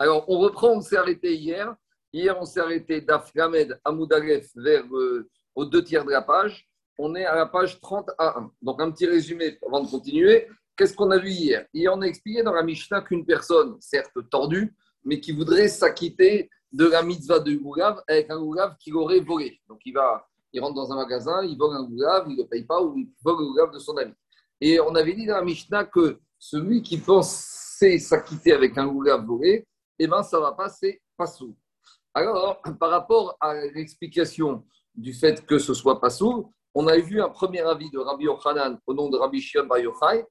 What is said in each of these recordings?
Alors, on reprend, on s'est arrêté hier. Hier, on s'est arrêté d'Afgamed à Moudalef vers euh, aux deux tiers de la page. On est à la page 30 à 1. Donc, un petit résumé avant de continuer. Qu'est-ce qu'on a vu hier? Hier, on a expliqué dans la Mishnah qu'une personne, certes tordue, mais qui voudrait s'acquitter de la mitzvah de Goulav avec un Goulav qu'il aurait volé. Donc, il va, il rentre dans un magasin, il vole un Goulav, il ne le paye pas ou il vole le Goulav de son ami. Et on avait dit dans la Mishnah que celui qui pensait s'acquitter avec un Goulav volé, eh bien, ça va pas, c'est pas sous. Alors, par rapport à l'explication du fait que ce soit pas sous, on a vu un premier avis de Rabbi Yochanan au nom de Rabbi Shion Bar Yochai.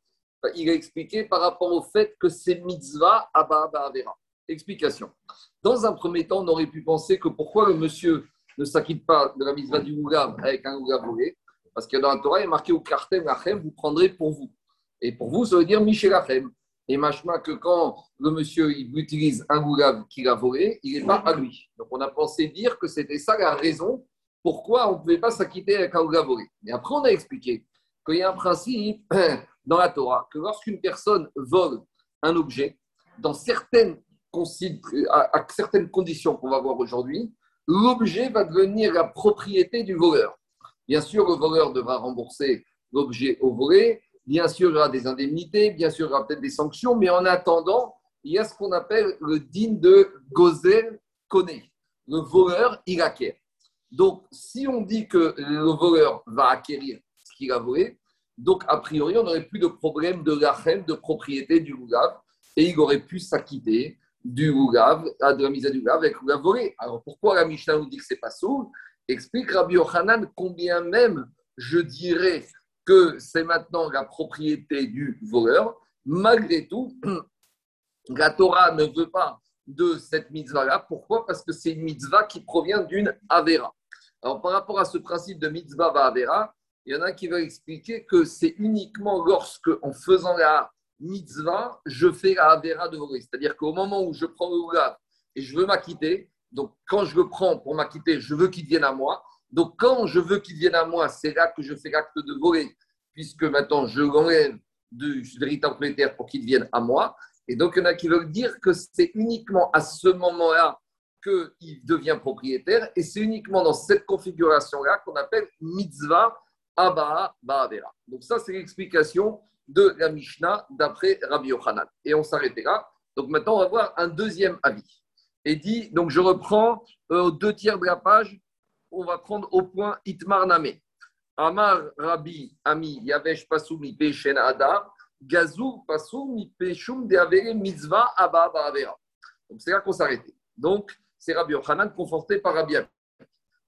Il a expliqué par rapport au fait que c'est mitzvah Abba Avera. Explication. Dans un premier temps, on aurait pu penser que pourquoi le monsieur ne s'acquitte pas de la mitzvah du Ougav avec un Ougav volé? Parce que dans la Torah, il est marqué au Kartem Lachem, vous prendrez pour vous. Et pour vous, ça veut dire Michel Lachem. Et machma que quand le monsieur il utilise un Ougav qu'il a volé, il n'est pas à lui. Donc on a pensé dire que c'était ça la raison pourquoi on ne pouvait pas s'acquitter avec un Ougav volé. Mais après, on a expliqué qu'il y a un principe dans la Torah que lorsqu'une personne vole un objet, dans certaines à, certaines conditions qu'on va voir aujourd'hui, l'objet va devenir la propriété du voleur. Bien sûr, le voleur devra rembourser l'objet au volé. Bien sûr, il y aura des indemnités. Bien sûr, il y aura peut-être des sanctions. Mais en attendant, il y a ce qu'on appelle le digne de Gozel Koné. Le voleur, il acquiert. Donc, si on dit que le voleur va acquérir ce qu'il a volé, donc a priori, on n'aurait plus de problème de lachem, de propriété du Lugav, et il aurait pu s'acquitter du Lugav, de la mise à du Lugav avec le volé. Alors pourquoi la Mishnah nous dit que c'est pas sourd Explique Rabbi Yochanan combien même je dirais que c'est maintenant la propriété du voleur. Malgré tout, la Torah ne veut pas de cette mitzvah-là. Pourquoi? Parce que c'est une mitzvah qui provient d'une Avera. Alors, par rapport à ce principe de mitzvah va Avera, il y en a qui veulent expliquer que c'est uniquement lorsque, en faisant la mitzvah, je fais la Avera de voler. C'est-à-dire qu'au moment où je prends le Ougav et je veux m'acquitter, donc quand je le prends pour m'acquitter, je veux qu'il vienne à moi. Donc quand je veux qu'il vienne à moi, c'est là que je fais l'acte de voler, puisque maintenant je l'enlève du véritable propriétaire pour qu'il vienne à moi. Et donc il y en a qui veulent dire que c'est uniquement à ce moment-là qu'il devient propriétaire, et c'est uniquement dans cette configuration-là qu'on appelle mitzvah Abba Ba'avera. Donc ça, c'est l'explication de la Mishnah d'après Rabbi Yochanan. Et on s'arrêtera. Donc maintenant, on va voir un deuxième avis. Et dit, donc je reprends euh, deux tiers de la page, on va prendre au point Itmar Name. Amar Rabbi Ami Yavesh Pasumi Peshen Adar, Gazou Pasumi Peshum de Mitzvah Abba Ba'avera. Donc c'est là qu'on s'arrêtait. Donc c'est Rabbi Yochanan conforté par Rabbi Ami.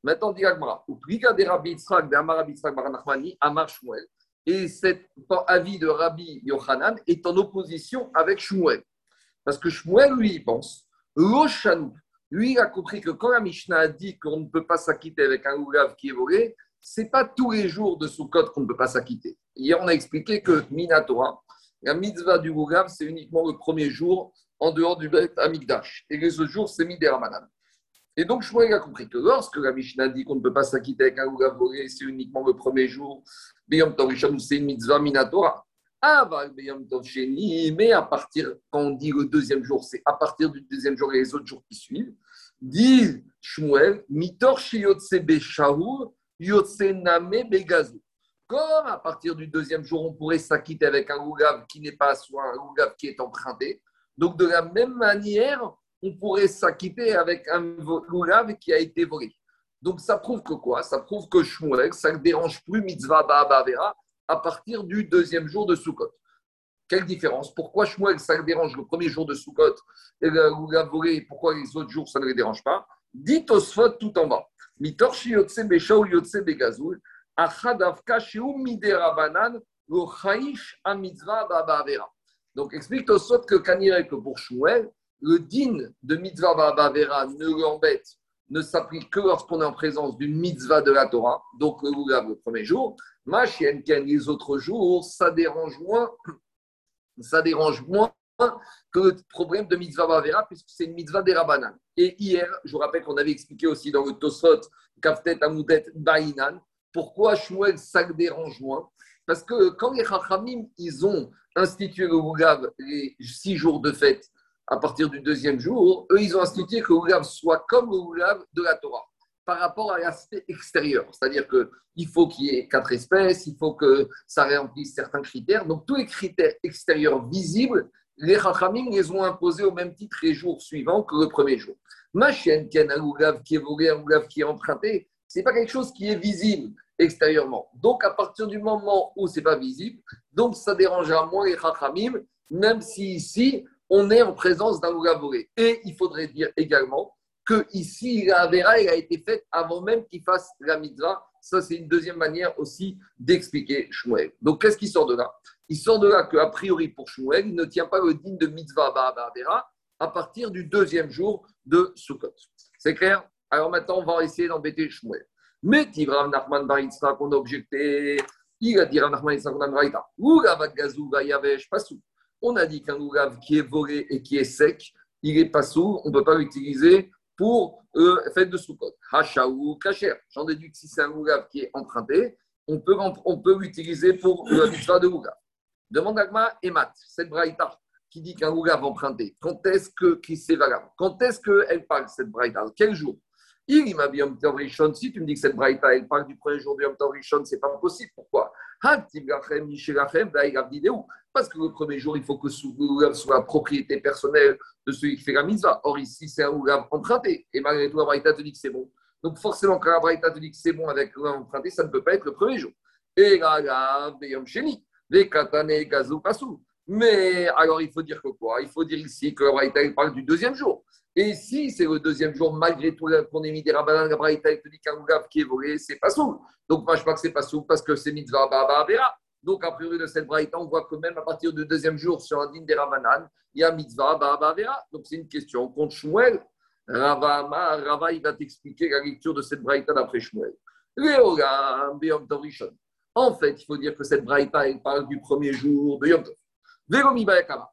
Maintenant, dit Agmara, de Rabbi Yitzhak, de Amar Rabbi Yitzhak Baranachmani, Amar Shmuel. Et cet avis de Rabbi Yochanan est en opposition avec Shmuel. Parce que Shmuel, lui, il pense, Loshanou, lui, il a compris que quand la Mishnah a dit qu'on ne peut pas s'acquitter avec un oulav qui est volé, ce n'est pas tous les jours de Sukkot qu'on ne peut pas s'acquitter. Hier, on a expliqué que Minatora, la mitzvah du oulav, c'est uniquement le premier jour en dehors du Beth Amigdash. Et les autres jours, c'est Midéramanan. Et donc, Shmuel a compris que lorsque la Mishnah dit qu'on ne peut pas s'acquitter avec un oulav volé, c'est uniquement le premier jour Beyom Tov c'est une mitzvah minatora. Beyom Tov mais à partir, quand on dit le deuxième jour, c'est à partir du deuxième jour et les autres jours qui suivent. Dit Shmuel, Mitor Begazu. Comme à partir du deuxième jour, on pourrait s'acquitter avec un ougav qui n'est pas soit un ougav qui est emprunté. Donc, de la même manière, on pourrait s'acquitter avec un ougav qui a été volé. Donc ça prouve que quoi? Ça prouve que Shmuel, ça ne dérange plus mitzvah ba'avera à partir du deuxième jour de Sukkot. Quelle différence? Pourquoi Shmuel, ça le dérange le premier jour de Sukkot et la volé, pourquoi les autres jours, ça ne les dérange pas? Dit Osfot tout en bas. Mitorshi yotse beshaul yotse begazul, achadavka sheu miderabanan, lo chaish a mitzvah ba'avera. Donc explique Tosfot que que pour Shmuel, le din de mitzvah ba'avera ne l'embête ne s'applique que lorsqu'on est en présence d'une mitzvah de la Torah, donc le le premier jour. Ma chienne, les autres jours, ça dérange moins, ça dérange moins que le problème de mitzvah Bavera, puisque c'est une mitzvah des Rabbanan. Et hier, je vous rappelle qu'on avait expliqué aussi dans le Tosot, Kaftet Amoudet Bainan, pourquoi Shmuel, ça dérange moins. Parce que quand les Chachamim, ils ont institué le Lugav les six jours de fête, à partir du deuxième jour, eux, ils ont institué que le soit comme le de la Torah par rapport à l'aspect extérieur. C'est-à-dire qu'il faut qu'il y ait quatre espèces, il faut que ça remplisse certains critères. Donc, tous les critères extérieurs visibles, les Chachamim les ont imposés au même titre les jours suivants que le premier jour. Ma chienne, qui a un oulav qui est volé, un oulav qui est emprunté, ce n'est pas quelque chose qui est visible extérieurement. Donc, à partir du moment où ce n'est pas visible, donc ça dérangera moins les Chachamim, même si ici, on est en présence d'un oulav volé. Et il faudrait dire également que ici, la Avera, a été faite avant même qu'il fasse la mitzvah. Ça, c'est une deuxième manière aussi d'expliquer Shmuel. Donc, qu'est-ce qui sort de là? Il sort de là qu'a priori, pour Shmuel, il ne tient pas le digne de mitzvah Avera à partir du deuxième jour de Sukkot. C'est clair? Alors maintenant, on va essayer d'embêter Shmuel. Mais Tivram Nachman Baritzra qu'on a objecté, il a dit Rav Nachman qu'on a On a dit qu'un loulav qui est volé et qui est sec, il est pas sourd, on ne peut pas l'utiliser pour euh, fête de Sukkot. Hachaou, Kacher. J'en déduis que si c'est un Ougav qui est emprunté, on peut, on peut l'utiliser pour mitzvah de Ougav. Demande Agma et Mat, cette braïta qui dit qu'un Ougav emprunté, quand est-ce que qui c'est valable? Quand est-ce qu'elle parle, cette braïta? Quel jour? Il m'a dit si tu me dis que cette braïta, elle parle du premier jour de Yom Tov Rishon, c'est pas possible. Pourquoi? Parce que le premier jour, il faut que le soit propriété personnelle de celui qui fait la mitzvah. Or, ici, c'est un Ougav emprunté. Et malgré tout, la braïta dit que c'est bon. Donc, forcément, quand la braïta te dit que c'est bon avec le emprunté, ça ne peut pas être le premier jour. Et là. Mais alors, il faut dire que quoi? Il faut dire ici que la braïta, parle du deuxième jour. Et si c'est le deuxième jour, malgré tout qu'on ait mis des rabbins, la braïta, ougav qui est volé, c'est pas soul. Donc moi, je crois que c'est pas soul parce que c'est mitzvah baba vera. Donc, a priori de cette braïta, on voit que même à partir du deuxième jour, sur un digne des Ravanan, il y a mitzvah baba vera. Donc, c'est une question. Contre Shmuel, Rava, Rava, il va t'expliquer la lecture de cette braïta d'après Shmuel. En fait, il faut dire que cette braïta, elle parle du premier jour de Yom Tov.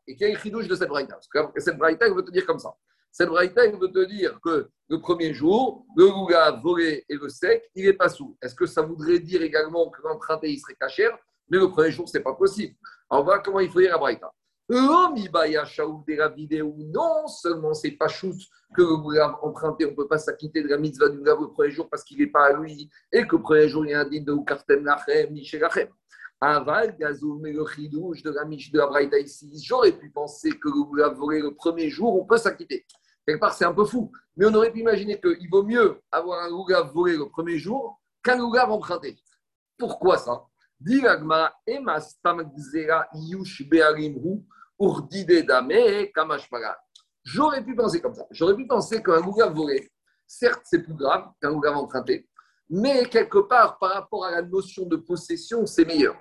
Et quel est le de cette braïta Parce que cette braïta, elle veut te dire comme ça. Cette braïta, il veut te dire que le premier jour, le rouga volé et le sec, il n'est pas sous. Est-ce que ça voudrait dire également que l'emprunté, il serait cachère? Mais le premier jour, ce n'est pas possible. Alors, voilà comment il faut dire la braïta. Non seulement c'est pas shoot que le rouga emprunté, on ne peut pas s'acquitter de la mitzvah du rouga le premier jour parce qu'il n'est pas à lui et que le premier jour, il y a un digne de Oukartem Lachem, Michel Lachem. Aval, Gazoum mais le chidouche de la Miche de la ici, j'aurais pu penser que le rouga volé le premier jour, on peut s'acquitter. Quelque part, c'est un peu fou. Mais on aurait pu imaginer qu'il vaut mieux avoir un lougav volé le premier jour qu'un lougav emprunté. Pourquoi ça? J'aurais pu penser comme ça. J'aurais pu penser qu'un lougav volé, certes, c'est plus grave qu'un lougav emprunté, mais quelque part, par rapport à la notion de possession, c'est meilleur.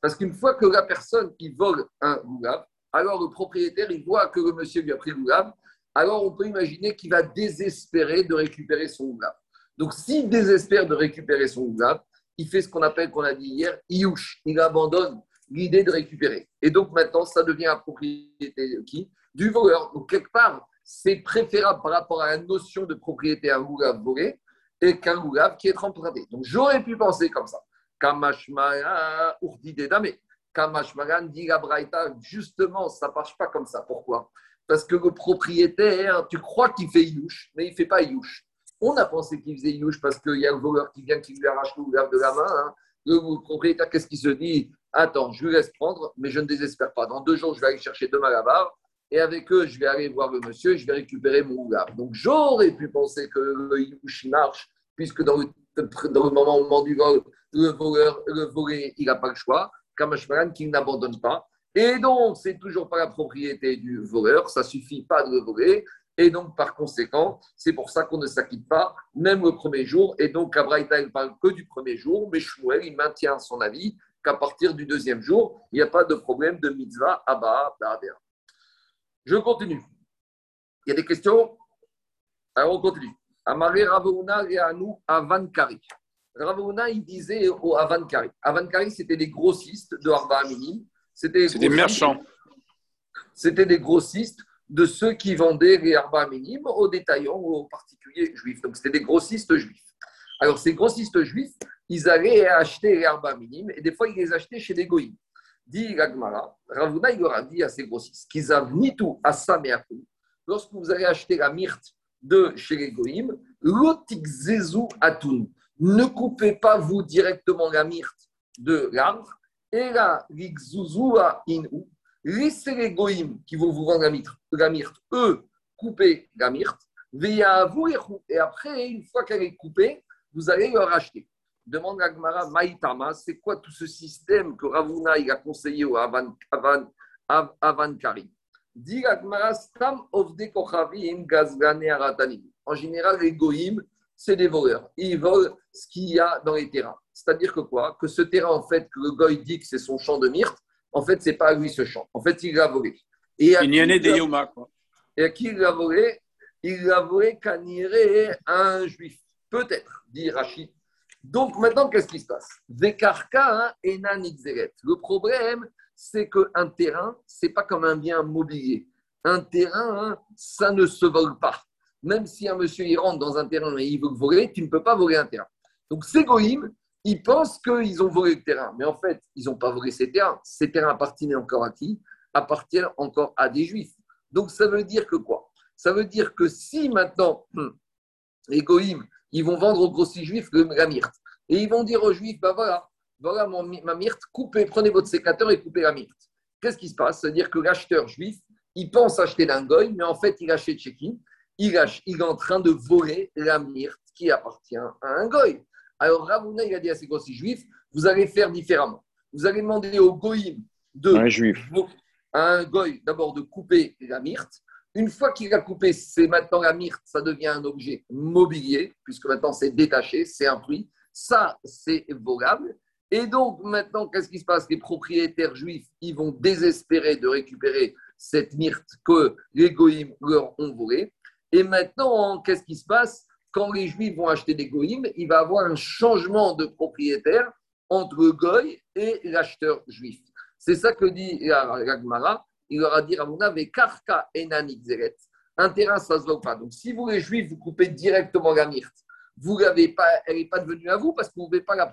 Parce qu'une fois que la personne qui vole un lougav, alors le propriétaire, il voit que le monsieur lui a pris le lougav, alors on peut imaginer qu'il va désespérer de récupérer son oulav. Donc, s'il désespère de récupérer son oulav, il fait ce qu'on appelle, qu'on a dit hier, iouch. Il abandonne l'idée de récupérer. Et donc, maintenant, ça devient la propriété de qui Du voleur. Donc, quelque part, c'est préférable par rapport à la notion de propriété à un oulav volé et qu'un oulav qui est emprunté. Donc, j'aurais pu penser comme ça. Kamashmara urdidedame. Kamashmaran dit la Braïta, justement, ça ne marche pas comme ça. Pourquoi? Parce que le propriétaire, tu crois qu'il fait Youch, mais il ne fait pas Youch. On a pensé qu'il faisait Youch parce qu'il y a un voleur qui vient, qui lui arrache le ouvert de la main. Hein. Le propriétaire, qu'est-ce qu'il se dit? Attends, je lui laisse prendre, mais je ne désespère pas. Dans deux jours, je vais aller chercher deux malabars et avec eux, je vais aller voir le monsieur et je vais récupérer mon ouvert. Donc, j'aurais pu penser que le Youch marche, puisque dans le, dans le moment, du vol, le voleur, le volé, il n'a pas le choix. Kamashmaran, qu'il n'abandonne pas. Et donc, c'est toujours pas la propriété du voleur, ça suffit pas de le voler. Et donc, par conséquent, c'est pour ça qu'on ne s'acquitte pas, même le premier jour. Et donc, Abraïta, il parle que du premier jour, mais Shmuel, il maintient son avis qu'à partir du deuxième jour, il n'y a pas de problème de mitzvah Abba Ba'adéa. Je continue. Il y a des questions? Alors, on continue. Amaré Ravuna et Anou Avankari. Ravuna, il disait au Avankari. Avankari, c'était des grossistes de Arba Aminim c'était des marchands. C'était des grossistes de ceux qui vendaient les herbes minimes aux détaillants ou aux particuliers juifs. Donc, c'était des grossistes juifs. Alors, ces grossistes juifs, ils allaient acheter les herbes minimes et des fois, ils les achetaient chez des goïms. Dit Gagmara, Ravuna, il leur a dit à ces grossistes qu'ils avaient tout à Sameakou. lorsque vous allez acheter la myrte de chez les Goïm, l'otikzezu atun. Ne coupez pas vous directement la myrte de l'arbre, et ligzuzua inu. Laissez les Goïm qui vont vous vendre la myrte, la myrte eux, coupez la myrte, et après, une fois qu'elle est coupée, vous allez leur acheter. Demande à Gmara Maïtama, c'est quoi tout ce système que Ravuna a conseillé au Avan, Avan, Avan Dit Stam En général, les goïms, c'est des voleurs. Ils volent ce qu'il y a dans les terrains. C'est-à-dire que quoi? Que ce terrain, en fait, que le goy dit que c'est son champ de myrte, en fait, c'est pas à lui ce champ. En fait, il l'a volé. Et il y en a des Yoma, quoi. Et à qui il l'a volé? Il l'a volé qu'à un juif. Peut-être, dit Rachid. Donc maintenant, qu'est-ce qui se passe? Vekarka et Le problème, c'est qu'un terrain, c'est pas comme un bien mobilier. Un terrain, hein, ça ne se vole pas. Même si un monsieur il rentre dans un terrain et il veut voler, tu ne peux pas voler un terrain. Donc ces goïms, ils pensent qu'ils ont volé le terrain, mais en fait, ils n'ont pas volé ces terrains. Ces terrains appartiennent encore à qui? Appartiennent encore à des juifs. Donc ça veut dire que quoi? Ça veut dire que si maintenant hum, les goïms, ils vont vendre aux grossiers juifs la myrte, et ils vont dire aux juifs, bah voilà, voilà ma myrte, coupez, prenez votre sécateur et coupez la myrte. Qu'est-ce qui se passe? C'est-à-dire que l'acheteur juif, il pense acheter d'un goy, mais en fait, il achète chez qui? Il, il est en train de voler la myrte qui appartient à un. Alors Ravuna, il a dit à ses grossiers juifs, vous allez faire différemment. Vous allez demander au goyim de... Un juif. À un goy, d'abord de couper la myrte. Une fois qu'il a coupé, c'est maintenant la myrte, ça devient un objet mobilier, puisque maintenant c'est détaché, c'est un prix. Ça, c'est volable. Et donc, maintenant, qu'est-ce qui se passe? Les propriétaires juifs, ils vont désespérer de récupérer cette myrte que les goïms leur ont volée. Et maintenant, qu'est-ce qui se passe? Quand les juifs vont acheter des goïms, il va avoir un changement de propriétaire entre le et l'acheteur juif. C'est ça que dit Ragmara. Il leur a dit Ramona, karka Un terrain, ça ne se voit pas. Donc, si vous, les juifs, vous coupez directement la myrte, vous l'avez pas, elle n'est pas devenue à vous parce que vous ne pouvez, pas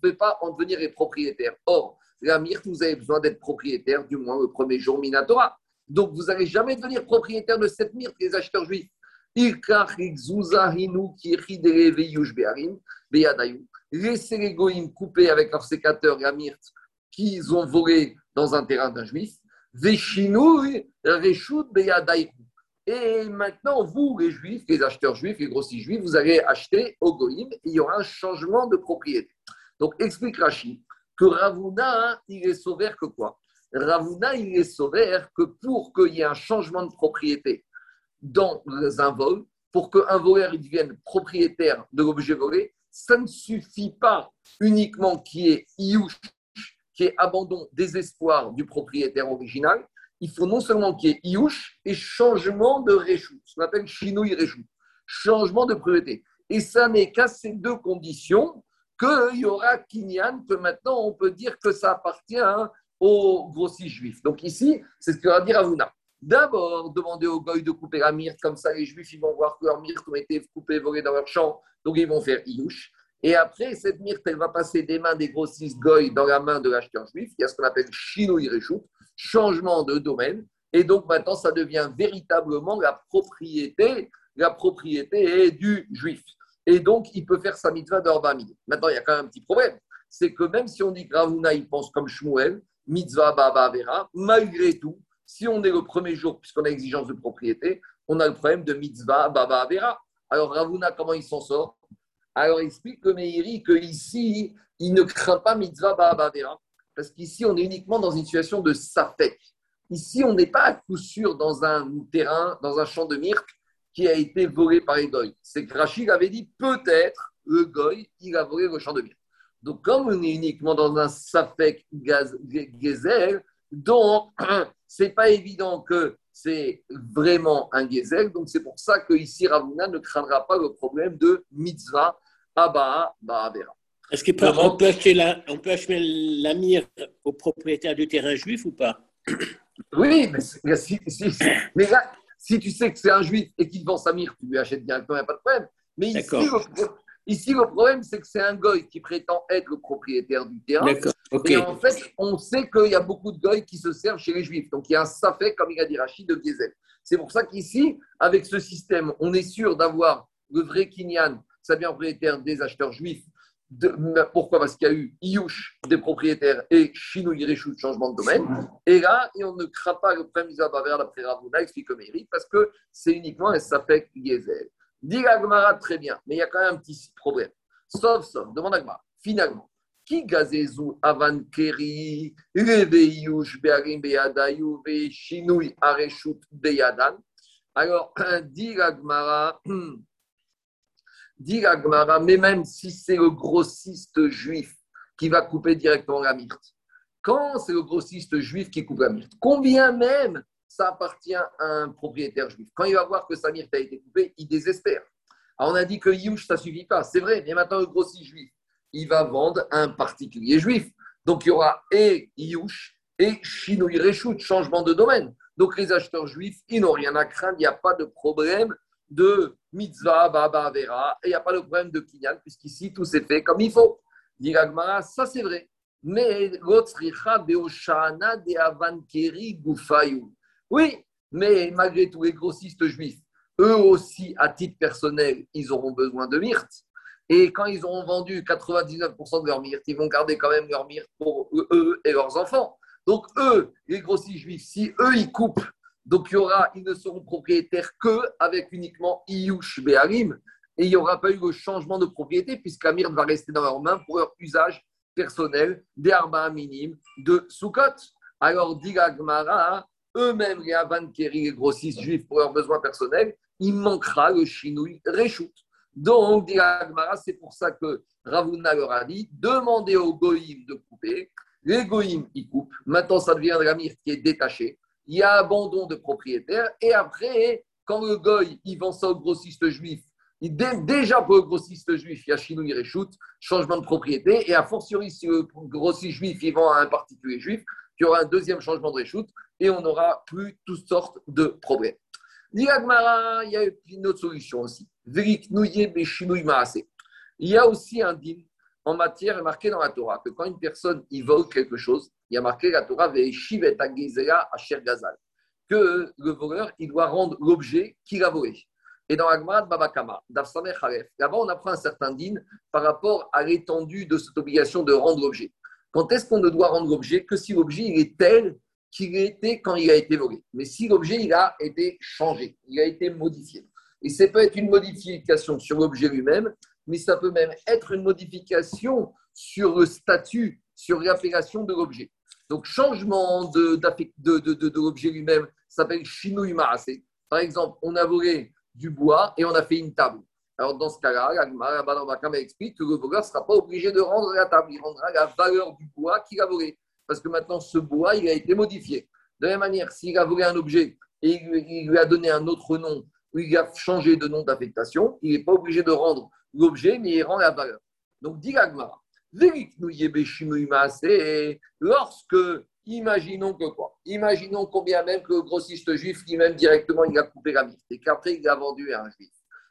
pouvez pas en devenir les propriétaires. Or, la myrte, vous avez besoin d'être propriétaire du moins le premier jour Minatora. Donc, vous n'allez jamais devenir propriétaire de cette myrte, les acheteurs juifs. Laissez les goïms couper avec leur sécateur la myrte qu'ils ont volé dans un terrain d'un juif. Et maintenant, vous, les juifs, les acheteurs juifs, les grossiers juifs, vous allez acheter au Goïm et il y aura un changement de propriété. Donc, explique Rachid que Ravuna, il est sauvé que quoi? Ravuna, il est sauvé que pour qu'il y ait un changement de propriété dans un vol, pour qu'un voleur devienne propriétaire de l'objet volé, ça ne suffit pas uniquement qu'il y ait iouch, qui est abandon, désespoir du propriétaire original, il faut non seulement qu'il y ait Iouch et changement de réchou, ce qu'on appelle Shinui réchou, changement de priorité. Et ça n'est qu'à ces deux conditions qu'il y aura Kinyan, que maintenant on peut dire que ça appartient aux grossiers juifs. Donc ici, c'est ce que va dire Avuna. D'abord, demander aux goy de couper la myrte, comme ça les juifs ils vont voir que leur myrte a été coupée, volée dans leur champ, donc ils vont faire Iouch. Et après, cette myrte, elle va passer des mains des grossistes goy dans la main de l'acheteur juif. Il y a ce qu'on appelle Réchou changement de domaine. Et donc maintenant, ça devient véritablement la propriété, la propriété du juif. Et donc, il peut faire sa mitzvah d'Orbami. Maintenant, il y a quand même un petit problème. C'est que même si on dit que Ravuna, il pense comme Shmuel, mitzvah baba vera, malgré tout, si on est le premier jour, puisqu'on a exigence de propriété, on a le problème de mitzvah baba vera. Alors, Ravuna, comment il s'en sort? Alors, explique que Meiri, qu'ici, il ne craint pas mitzvah baba vera parce qu'ici, on est uniquement dans une situation de safek. Ici, on n'est pas à coup sûr dans un terrain, dans un champ de myrte qui a été volé par les goy. C'est que Rachid avait dit peut-être le goy, il a volé le champ de myrte. Donc, comme on est uniquement dans un safek gezel, donc c'est pas évident que c'est vraiment un gezel. Donc, c'est pour ça que ici Ravuna ne craindra pas le problème de mitzvah abba ba'avera. Est-ce qu'on peut, acheter la, on peut acheter la mire au propriétaire du terrain juif ou pas? Oui, mais si, mais si tu sais que c'est un juif et qu'il vend sa mire, tu lui achètes directement, il n'y a pas de problème. Mais ici, Ici, le problème, c'est que c'est un goy qui prétend être le propriétaire du terrain. Et en fait, on sait qu'il y a beaucoup de goy qui se servent chez les juifs. Donc, il y a un safek, comme il a dit Rachid, de Gezel. C'est pour ça qu'ici, avec ce système, on est sûr d'avoir le vrai Kinyan, sa bien propriétaire des acheteurs juifs. pourquoi? Parce qu'il y a eu Iyush des propriétaires et Shinou Yireshu de changement de domaine. Et là, et on ne craint pas le problème d'Isabaver d'après Ravuna, explique mérite, parce que c'est uniquement un Safek Gezel. Dit Agmara très bien, mais il y a quand même un petit problème. Sauf, sauf, demande Agmara, finalement, qui gazezou avan keri, reveyush bearim beyadayu, ve shinui areshut beyadan? Alors, dit Agmara, dit Agmara, mais même si c'est le grossiste juif qui va couper directement la myrte, quand c'est le grossiste juif qui coupe la myrte, combien même ça appartient à un propriétaire juif. Quand il va voir que sa myrte a été coupée, il désespère. Alors on a dit que Yush, ça ne suffit pas. C'est vrai, mais maintenant le grossiste juif, il va vendre un particulier juif. Donc il y aura et Yush et Shinui Reshut, changement de domaine. Donc les acheteurs juifs, ils n'ont rien à craindre, il n'y a pas de problème de mitzvah, baba, vera, et il n'y a pas de problème de kinyan, puisqu'ici tout s'est fait comme il faut. Dit ça c'est vrai. Mais oui, mais malgré tout, les grossistes juifs, eux aussi, à titre personnel, ils auront besoin de myrte. Et quand ils auront vendu 99% de leur myrte, ils vont garder quand même leur myrte pour eux et leurs enfants. Donc eux, les grossistes juifs, si eux, ils coupent, donc il y aura, ils ne seront propriétaires que avec uniquement Iyush Be'arim, et il n'y aura pas eu le changement de propriété puisque la myrte va rester dans leurs mains pour leur usage personnel des arba minimes de Sukkot. Alors, dit eux-mêmes, les Avankeri, les grossistes juifs, pour leurs besoins personnels, il manquera le chinouille réchoute. Donc, dit c'est pour ça que Ravuna leur a dit demandez aux goïms de couper. Les goïms, ils coupent. Maintenant, ça devient de la myrte qui est détachée. Il y a abandon de propriétaire. Et après, quand le goï, il vend ça au grossiste juif, déjà pour le grossiste juif, il y a chinouille réchoute, changement de propriété. Et a fortiori, si le grossiste juif, il vend à un particulier juif, il y aura un deuxième changement de réchoute et on n'aura plus toutes sortes de problèmes. Il y a une autre solution aussi. Il y a aussi un din en matière marqué dans la Torah que quand une personne y vole quelque chose, il y a marqué la Torah que le voleur il doit rendre l'objet qu'il a volé. Et dans Agmad Babakama, là-bas on apprend un certain din par rapport à l'étendue de cette obligation de rendre l'objet. Quand est-ce qu'on ne doit rendre l'objet que si l'objet est tel qu'il était quand il a été volé. Mais si l'objet il a été changé, il a été modifié. Et ça peut être une modification sur l'objet lui-même, mais ça peut même être une modification sur le statut, sur l'appellation de l'objet. Donc, changement de, l'objet lui-même s'appelle Shinui Par exemple, on a volé du bois et on a fait une table. Alors, dans ce cas-là, la explique que le voleur ne sera pas obligé de rendre la table. Il rendra la valeur du bois qu'il a volé parce que maintenant ce bois, il a été modifié. De la même manière, s'il a volé un objet et il lui a donné un autre nom, ou il a changé de nom d'affectation, il n'est pas obligé de rendre l'objet, mais il rend la valeur. Donc, dit Agmara, lorsque, imaginons que quoi? Imaginons combien même que le grossiste juif, lui-même directement, il a coupé la myrte et qu'après, il a vendu à un juif.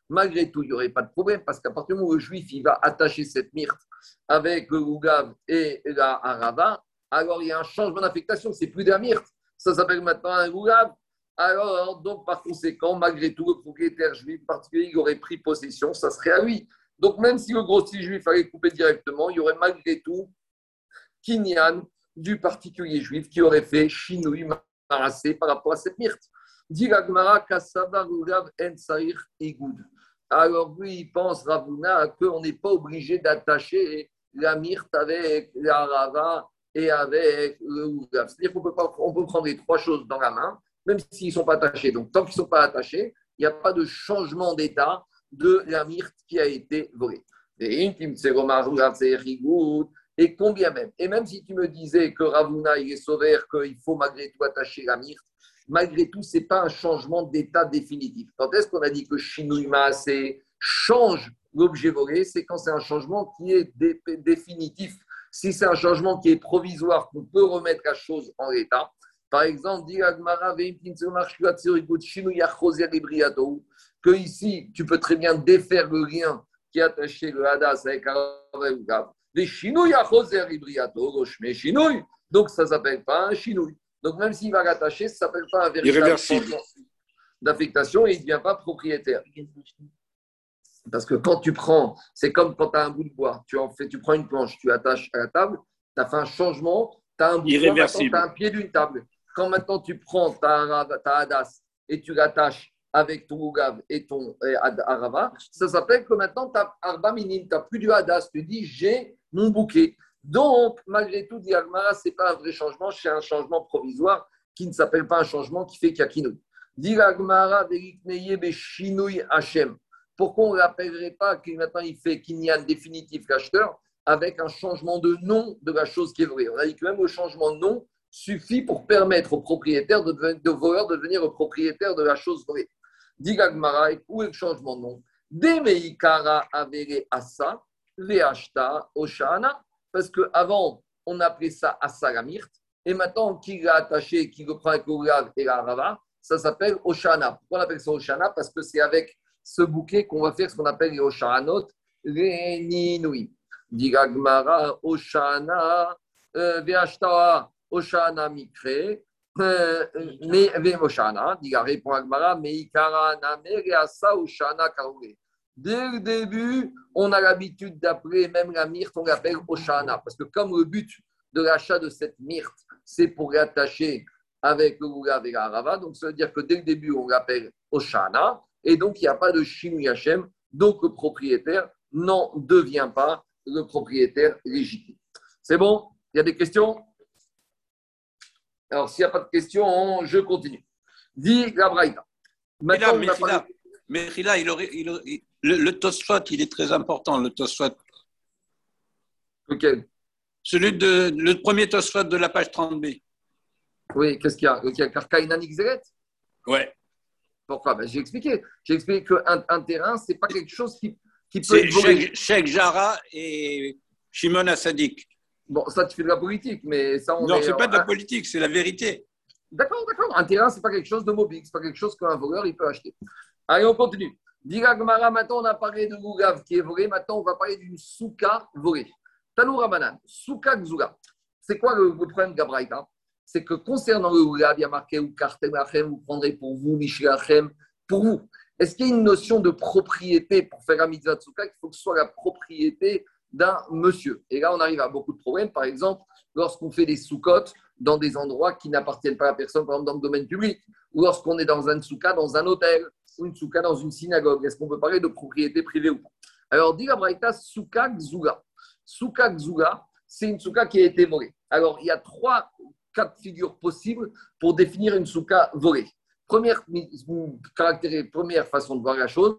Malgré tout, il n'y aurait pas de problème parce qu'à partir du moment où le juif il va attacher cette myrte avec le Ougav et la Arava, alors il y a un changement d'affectation, c'est plus d'un myrte, ça s'appelle maintenant un goulab. Alors, donc, par conséquent, malgré tout, le propriétaire juif particulier, aurait pris possession, ça serait à lui. Donc, même si le grossier juif allait couper directement, il y aurait malgré tout Kinyan du particulier juif qui aurait fait chinoui marassé par rapport à cette myrte. Dit Alors, lui, il pense, Ravuna, qu'on n'est pas obligé d'attacher la myrte avec la rava et avec le C'est-à-dire qu'on peut, prendre les trois choses dans la main, même s'ils ne sont pas attachés. Donc, tant qu'ils ne sont pas attachés, il n'y a pas de changement d'état de la myrte qui a été volée. Et combien même? Et même si tu me disais que Ravuna, il est sauvé, qu'il faut malgré tout attacher la myrte, malgré tout, ce n'est pas un changement d'état définitif. Quand est-ce qu'on a dit que Shinouima change l'objet volé C'est quand c'est un changement qui est définitif. Si c'est un changement qui est provisoire, qu'on peut remettre la chose en état, par exemple, dit que ici, tu peux très bien défaire le lien qui attachait le hadas avec un des chinouilles à ibriato, chinouille. Donc ça ne s'appelle pas un chinouille. Donc même s'il va l'attacher, ça ne s'appelle pas un véritable changement d'affectation et il ne devient pas propriétaire. Parce que quand tu prends, c'est comme quand tu as un bout de bois, tu, en fais, tu prends une planche, tu attaches à la table, tu as fait un changement, tu as un bout de bois, tu as un pied d'une table. Quand maintenant tu prends ta, ta hadas et tu l'attaches avec ton Ougav et ton Arava, ça s'appelle que maintenant tu as Arba Minim, tu n'as plus du Hadas, tu dis j'ai mon bouquet. Donc, malgré tout, Diagmara, ce n'est pas un vrai changement, c'est un changement provisoire qui ne s'appelle pas un changement qui fait Kakinouy. Diagmara, Hachem. Pourquoi on ne l'appellerait pas que maintenant il fait Kinyan définitif l'acheteur avec un changement de nom de la chose qui est vraie? On a dit que même le changement de nom suffit pour permettre au propriétaire de, devenir, de voleur de devenir le propriétaire de la chose vraie. Digagmara, où est le changement de nom? Demeikara avere asa, veashta oshana. Parce qu'avant, on appelait ça asa la et maintenant qu'il l'a attaché, qu'il le prend avec le et la rava, ça s'appelle oshana. Pourquoi on appelle ça oshana? Parce que c'est avec ce bouquet qu'on va faire ce qu'on appelle les oshanot, les. Digagmara, oshana, euh, veashta, oshana mikre, euh, mais Vemoshana, dit répond Agmara, mais Ikara Asa Oshana Karoue. Dès le début, on a l'habitude d'appeler même la myrte, on l'appelle Oshana, parce que comme le but de l'achat de cette myrte, c'est pour l'attacher avec le Goulav et la Rava, donc ça veut dire que dès le début, on l'appelle Oshana, et donc il n'y a pas de Shinu Yachem, donc le propriétaire n'en devient pas le propriétaire légitime. C'est bon? Il y a des questions? Alors, s'il n'y a pas de questions, je continue. Dit la Braïta. Maintenant, mais là, il aurait, il le, le Tosfot, il est très important, le Tosfot. Lequel? Celui de le premier Tosfot de la page 30b. Oui, qu'est-ce qu'il y a? Il y a Karkainan Xeret Ouais. Pourquoi? Ben, J'ai expliqué. J'ai expliqué qu'un un terrain, ce n'est pas quelque chose qui, qui peut être. Sheikh Jara et Shimon Assadik. Bon, ça, tu fais de la politique, mais ça, on Non, ce n'est pas de la politique, c'est la vérité. D'accord, d'accord. Un terrain, ce n'est pas quelque chose de mobile, ce n'est pas quelque chose qu'un voleur, il peut acheter. Allez, on continue. Dira Gmara, maintenant, on a parlé de Gougav qui est volé. Maintenant, on va parler d'une souka volée. Tanoura Banan, souka Gzouga. C'est quoi le, problème de C'est que concernant le Gougav, il y a marqué vous prendrez pour vous, Mishlachem, pour vous. Est-ce qu'il y a une notion de propriété pour faire la mitzvah de souka Il faut que ce soit la propriété d'un monsieur? Et là, on arrive à beaucoup de problèmes. Par exemple, lorsqu'on fait des sous-cotes dans des endroits qui n'appartiennent pas à personne, par exemple dans le domaine public, ou lorsqu'on est dans un souka dans un hôtel, ou une souka dans une synagogue. Est-ce qu'on peut parler de propriété privée ou pas? Alors, dit la Braïta, souka gzuga. Souka gzuga, c'est une souka qui a été volée. Alors, il y a trois cas de figure possibles pour définir une souka volée. Première, première façon de voir la chose,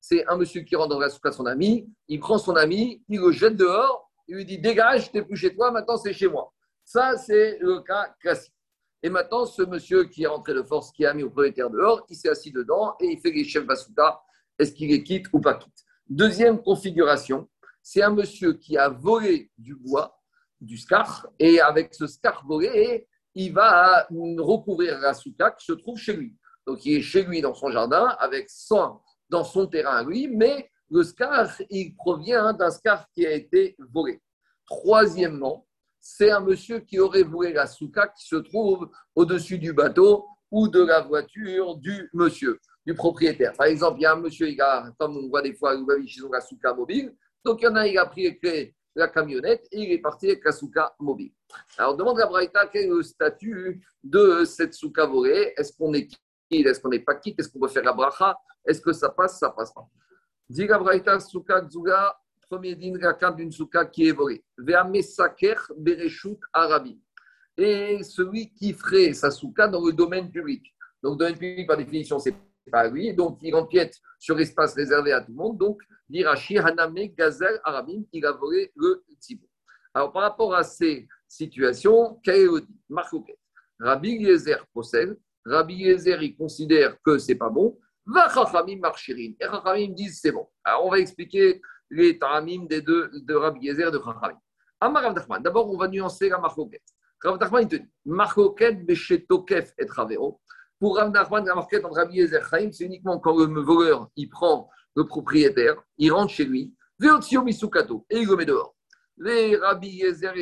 c'est un monsieur qui rentre dans la souka son ami, il prend son ami, il le jette dehors, il lui dit Dégage, t'es plus chez toi, maintenant c'est chez moi. Ça, c'est le cas classique. Et maintenant, ce monsieur qui est rentré de force, qui a mis au propriétaire dehors, il s'est assis dedans et il fait les chefs Basuta. Est-ce qu'il les quitte ou pas quitte Deuxième configuration, c'est un monsieur qui a volé du bois, du scar, et avec ce scar volé, il va recouvrir la souka qui se trouve chez lui. Donc, il est chez lui dans son jardin avec son, dans son terrain à lui, mais le scarf, il provient d'un scarf qui a été volé. Troisièmement, c'est un monsieur qui aurait volé la souka qui se trouve au-dessus du bateau ou de la voiture du monsieur, du propriétaire. Par exemple, il y a un monsieur, il a, comme on voit des fois, ils ont la souka mobile. Donc, il y en a, il a pris les clés la camionnette et il est parti avec la souka mobile. Alors, demande à Braïta quel est le statut de cette souka volée. Est-ce qu'on est quitte? Est-ce qu'on n'est pas quitte? Est-ce qu'on peut faire la bracha? Est-ce que ça passe? Ça passe pas. Diga Braïta Souka premier din rakam d'une souka qui est volée. Veamesaker Bereshut Arabi. Et celui qui ferait sa souka dans le domaine public. Donc, domaine public, par définition, c'est pas lui. Donc, il empiète sur l'espace réservé à tout le monde. Donc, Dirachi Haname Gazel Arabim, il a volé le Tzibo. Alors, par rapport à ces situations, est le Rabbi Yezer possède. Rabbi Yezer, il considère que c'est pas bon. Va marchirin. Et Chachamim disent c'est bon. Alors on va expliquer les taramim des deux de Rabbi Yezer de Chachamim. Amar Rav. D'abord, on va nuancer la marcoquette. Rav Nachman, il te dit marcoquette beshetokef et travero. Pour Rav Nachman, la marquette entre Rabbi Yezer Chaim, c'est uniquement quand le voleur il prend le propriétaire, il rentre chez lui, et il le met dehors. Et Rabbi Yezer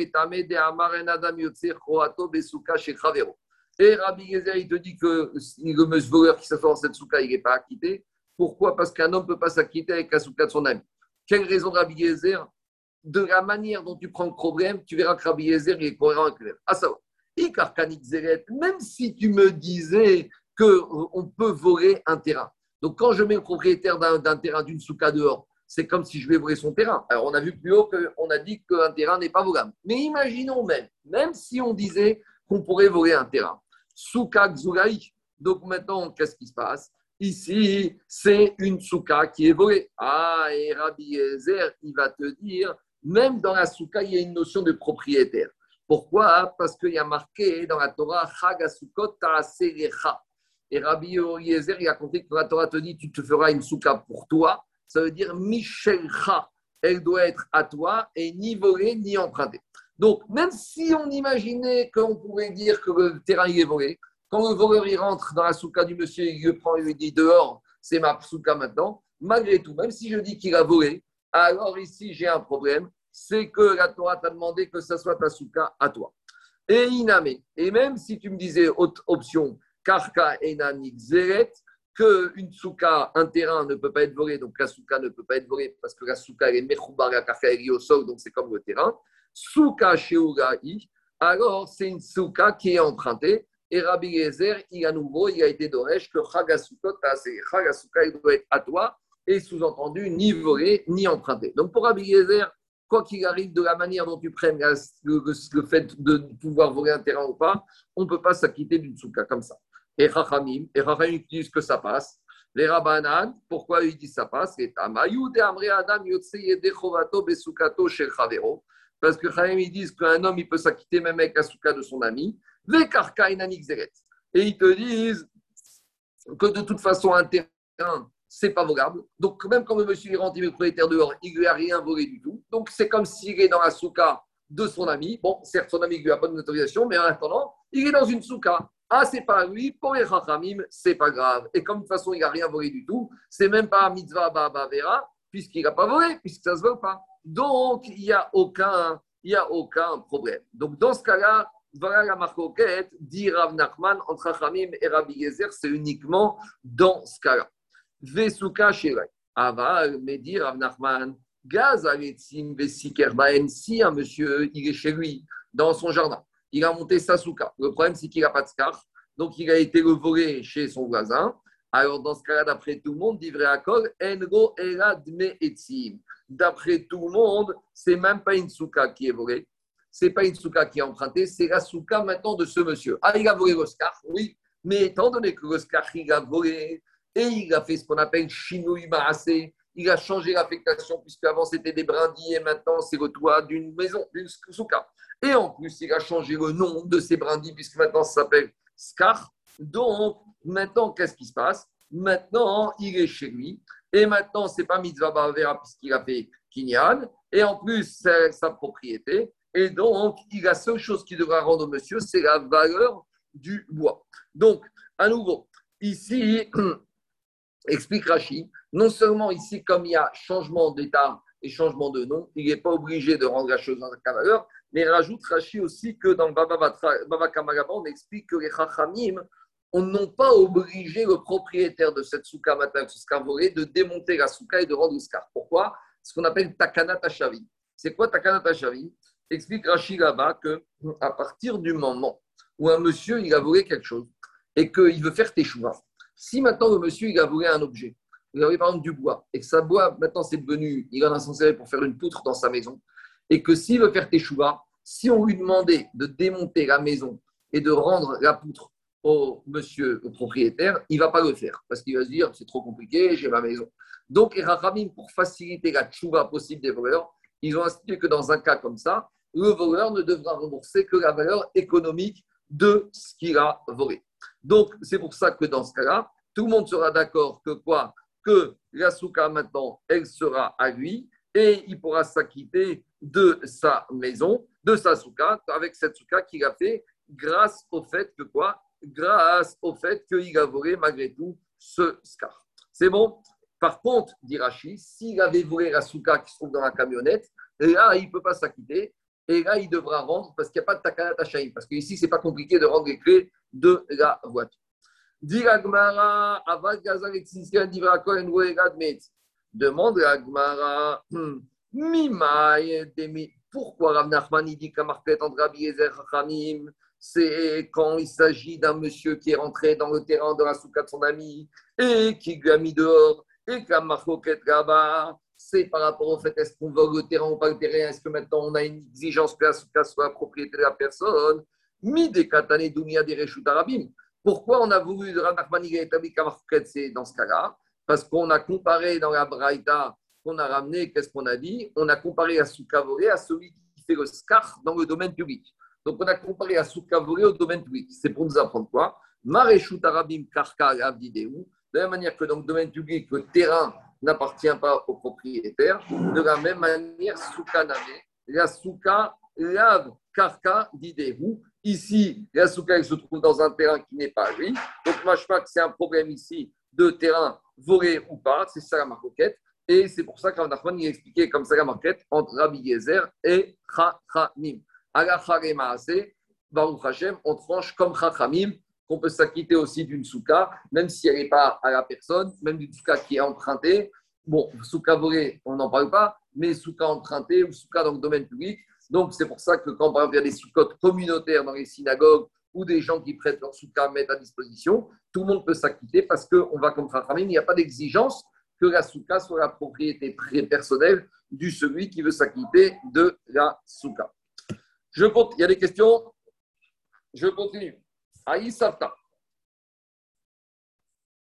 il te dit que le voleur qui s'assoit dans cette souka, il n'est pas acquitté. Pourquoi? Parce qu'un homme ne peut pas s'acquitter avec la souka de son ami. Quelle raison Rabbi Yezer? De la manière dont tu prends le problème, tu verras que Rabbi Yezer il est cohérent avec lui. À savoir, même si tu me disais qu'on peut voler un terrain. Donc, quand je mets le propriétaire d'un terrain, d'une souka dehors, c'est comme si je vais voler son terrain. Alors, on a vu plus haut qu'on a dit qu'un terrain n'est pas volable. Mais imaginons même, même si on disait qu'on pourrait voler un terrain, souka Xulaï. Donc, maintenant, qu'est-ce qui se passe? Ici, c'est une souka qui est volée. Ah, et Rabbi Ezer, il va te dire, même dans la souka, il y a une notion de propriétaire. Pourquoi? Parce qu'il y a marqué dans la Torah, Chagasukot Ta'aserecha. Et Rabbi Eliezer, il a compris que la Torah te dit tu te feras une souka pour toi. Ça veut dire Michelcha. Elle doit être à toi et ni volée ni empruntée. Donc, même si on imaginait qu'on pouvait dire que le terrain est volé, quand le voleur il rentre dans la souka du monsieur, il le prend et lui dit dehors, c'est ma souka maintenant, malgré tout, même si je dis qu'il a volé, alors ici j'ai un problème, c'est que la Torah t'a demandé que ce soit ta souka à toi. Et iname, et même si tu me disais autre option, Karka Enanik Zeret, qu'une souka, un terrain ne peut pas être volé, donc la souka ne peut pas être volée parce que la souka elle est mechoubar, la karka est au sol, donc c'est comme le terrain. Souka Sheurai, alors c'est une souka qui est empruntée. Et Rabbi Gezer, il à nouveau, il a été d'Oresh que Chagasukot, Chagasuka, il doit être à toi, et sous-entendu, ni volé, ni emprunté. Donc pour Rabbi Gezer, quoi qu'il arrive, de la manière dont tu prennes le, fait de pouvoir voler un terrain ou pas, on ne peut pas s'acquitter d'une souka comme ça et Rachamim, et Rachamim disent que ça passe. Les Rabbanan, pourquoi ils disent ça passe? Parce que Rachamim, ils disent qu'un homme, il peut s'acquitter même avec la souka de son ami. Et ils te disent que de toute façon, un terrain, c'est pas volable. Donc, même quand le monsieur est rentré propriétaire dehors, il lui a rien volé du tout. Donc, c'est comme s'il est dans la souka de son ami. Bon, certes, son ami ne lui a pas de autorisation, mais en attendant, il est dans une souka. Ah, c'est pas lui, pour les Chachamim, c'est pas grave. Et comme de toute façon, il n'a rien volé du tout, c'est même pas mitzvah Vera, puisqu'il n'a pas volé, puisque ça se vole pas. Donc, il n'y a, aucun, il a aucun problème. Donc, dans ce cas-là, voilà la dit Rav Nachman, entre Chachamim et Rabbi Yezer, c'est uniquement dans ce cas-là. Vesuka. Aval, dit Rav Nachman, Gaz Vesiker si un monsieur, il est chez lui, dans son jardin il a monté sa souka. Le problème, c'est qu'il n'a pas de scar. Donc, il a été le chez son voisin. Alors, dans ce cas-là, d'après tout le monde, dit Akol, Engo Eladme Etzim. D'après tout le monde, c'est même pas une souka qui est volée. C'est pas une souka qui est empruntée, c'est la souka maintenant de ce monsieur. Ah, il a volé le scar, oui. Mais étant donné que le scar, il a volé et il a fait ce qu'on appelle Shinui Maase, il a changé l'affectation, puisque avant c'était des brindilles et maintenant c'est le toit d'une maison, d'une souka. Et en plus, il a changé le nom de ces brindilles, puisque maintenant ça s'appelle Scar. Donc, maintenant, qu'est-ce qui se passe? Maintenant, il est chez lui. Et maintenant, ce n'est pas Mitzvah Bavera, puisqu'il a fait Kinyan. Et en plus, c'est sa propriété. Et donc, la seule chose qui devra rendre au monsieur, c'est la valeur du bois. Donc, à nouveau, ici, explique Rachid, non seulement ici, comme il y a changement d'état et changement de nom, il n'est pas obligé de rendre la chose dans la valeur, mais rajoute Rashi aussi que dans Baba Kamaraba, on explique que les Chachamim n'ont pas obligé le propriétaire de cette souka matin, ce de démonter la souka et de rendre le scar. Pourquoi? Ce qu'on appelle Takana. C'est quoi Takana Tashavi? Explique Rashi là-bas qu'à partir du moment où un monsieur il a volé quelque chose et qu'il veut faire teshuva, si maintenant le monsieur il a volé un objet, il a volé par exemple du bois, et que sa bois maintenant c'est devenu, il en a censé pour faire une poutre dans sa maison, et que s'il veut faire teshuva, si on lui demandait de démonter la maison et de rendre la poutre au monsieur, propriétaire, il ne va pas le faire parce qu'il va se dire c'est trop compliqué, j'ai ma maison. Donc, les pour faciliter la tchouva possible des voleurs, ils ont institué que dans un cas comme ça, le voleur ne devra rembourser que la valeur économique de ce qu'il a volé. Donc, c'est pour ça que dans ce cas-là, tout le monde sera d'accord que quoi? Que la souka maintenant, elle sera à lui et il pourra s'acquitter de sa maison, de sa souka, avec cette souka qu'il a fait grâce au fait que quoi? Grâce au fait qu'il a volé malgré tout ce scar. C'est bon? Par contre, dit Rachid, s'il avait volé la souka qui se trouve dans la camionnette, là, il ne peut pas s'acquitter. Et là, il devra rendre parce qu'il n'y a pas de takanat Hachaim. Parce qu'ici, ce n'est pas compliqué de rendre les clés de la voiture. Demande à Gmara, hmm, pourquoi Rav Nachman dit que la entre Rabbi Ezer c'est quand il s'agit d'un monsieur qui est rentré dans le terrain de la souka de son ami et qui lui a mis dehors et que la là-bas, c'est par rapport au fait est-ce qu'on vole le terrain ou pas le terrain, est-ce que maintenant on a une exigence que la souka soit la propriété de la personne? Mi des katane dunia des arabim. Pourquoi on a voulu, Rav Nachman il a dans ce cas-là? Parce qu'on a comparé dans la Braïta qu'on a ramené, qu'est-ce qu'on a dit? On a comparé la souka à celui qui fait le scar dans le domaine public. Donc, on a comparé à souka au domaine public. C'est pour nous apprendre quoi? Maréchut Arabim Karka De la même manière que dans le domaine public, le terrain n'appartient pas au propriétaire, de la même manière, souka name, la souka lave Karka d'Idéou. Ici, la souka se trouve dans un terrain qui n'est pas lui. Donc, que c'est un problème ici de terrain volé ou pas. C'est ça la marquette. Et c'est pour ça qu'Rav Nachman a expliqué comme ça la marquette entre Rabbi Yezer et Chachamim. Baruch Hashem, on tranche comme Chachamim, qu'on peut s'acquitter aussi d'une souka, même si elle n'est pas à la personne, même d'une souka qui est empruntée. Bon, souka volée, on n'en parle pas, mais souka empruntée ou souka dans le domaine public. Donc, c'est pour ça que quand il y a des soukottes communautaires dans les synagogues ou des gens qui prêtent leur souka à mettre à disposition, tout le monde peut s'acquitter parce qu'on va comme Chachamim, il n'y a pas d'exigence que la souka soit la propriété personnelle du celui qui veut s'acquitter de la compte, il y a des questions? Je continue. Aïsafta.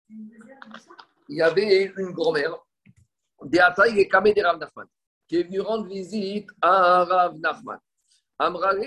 Il y avait une grand-mère, Deataï et Kamé de qui est venue rendre visite à Rav Nachman. Amrale,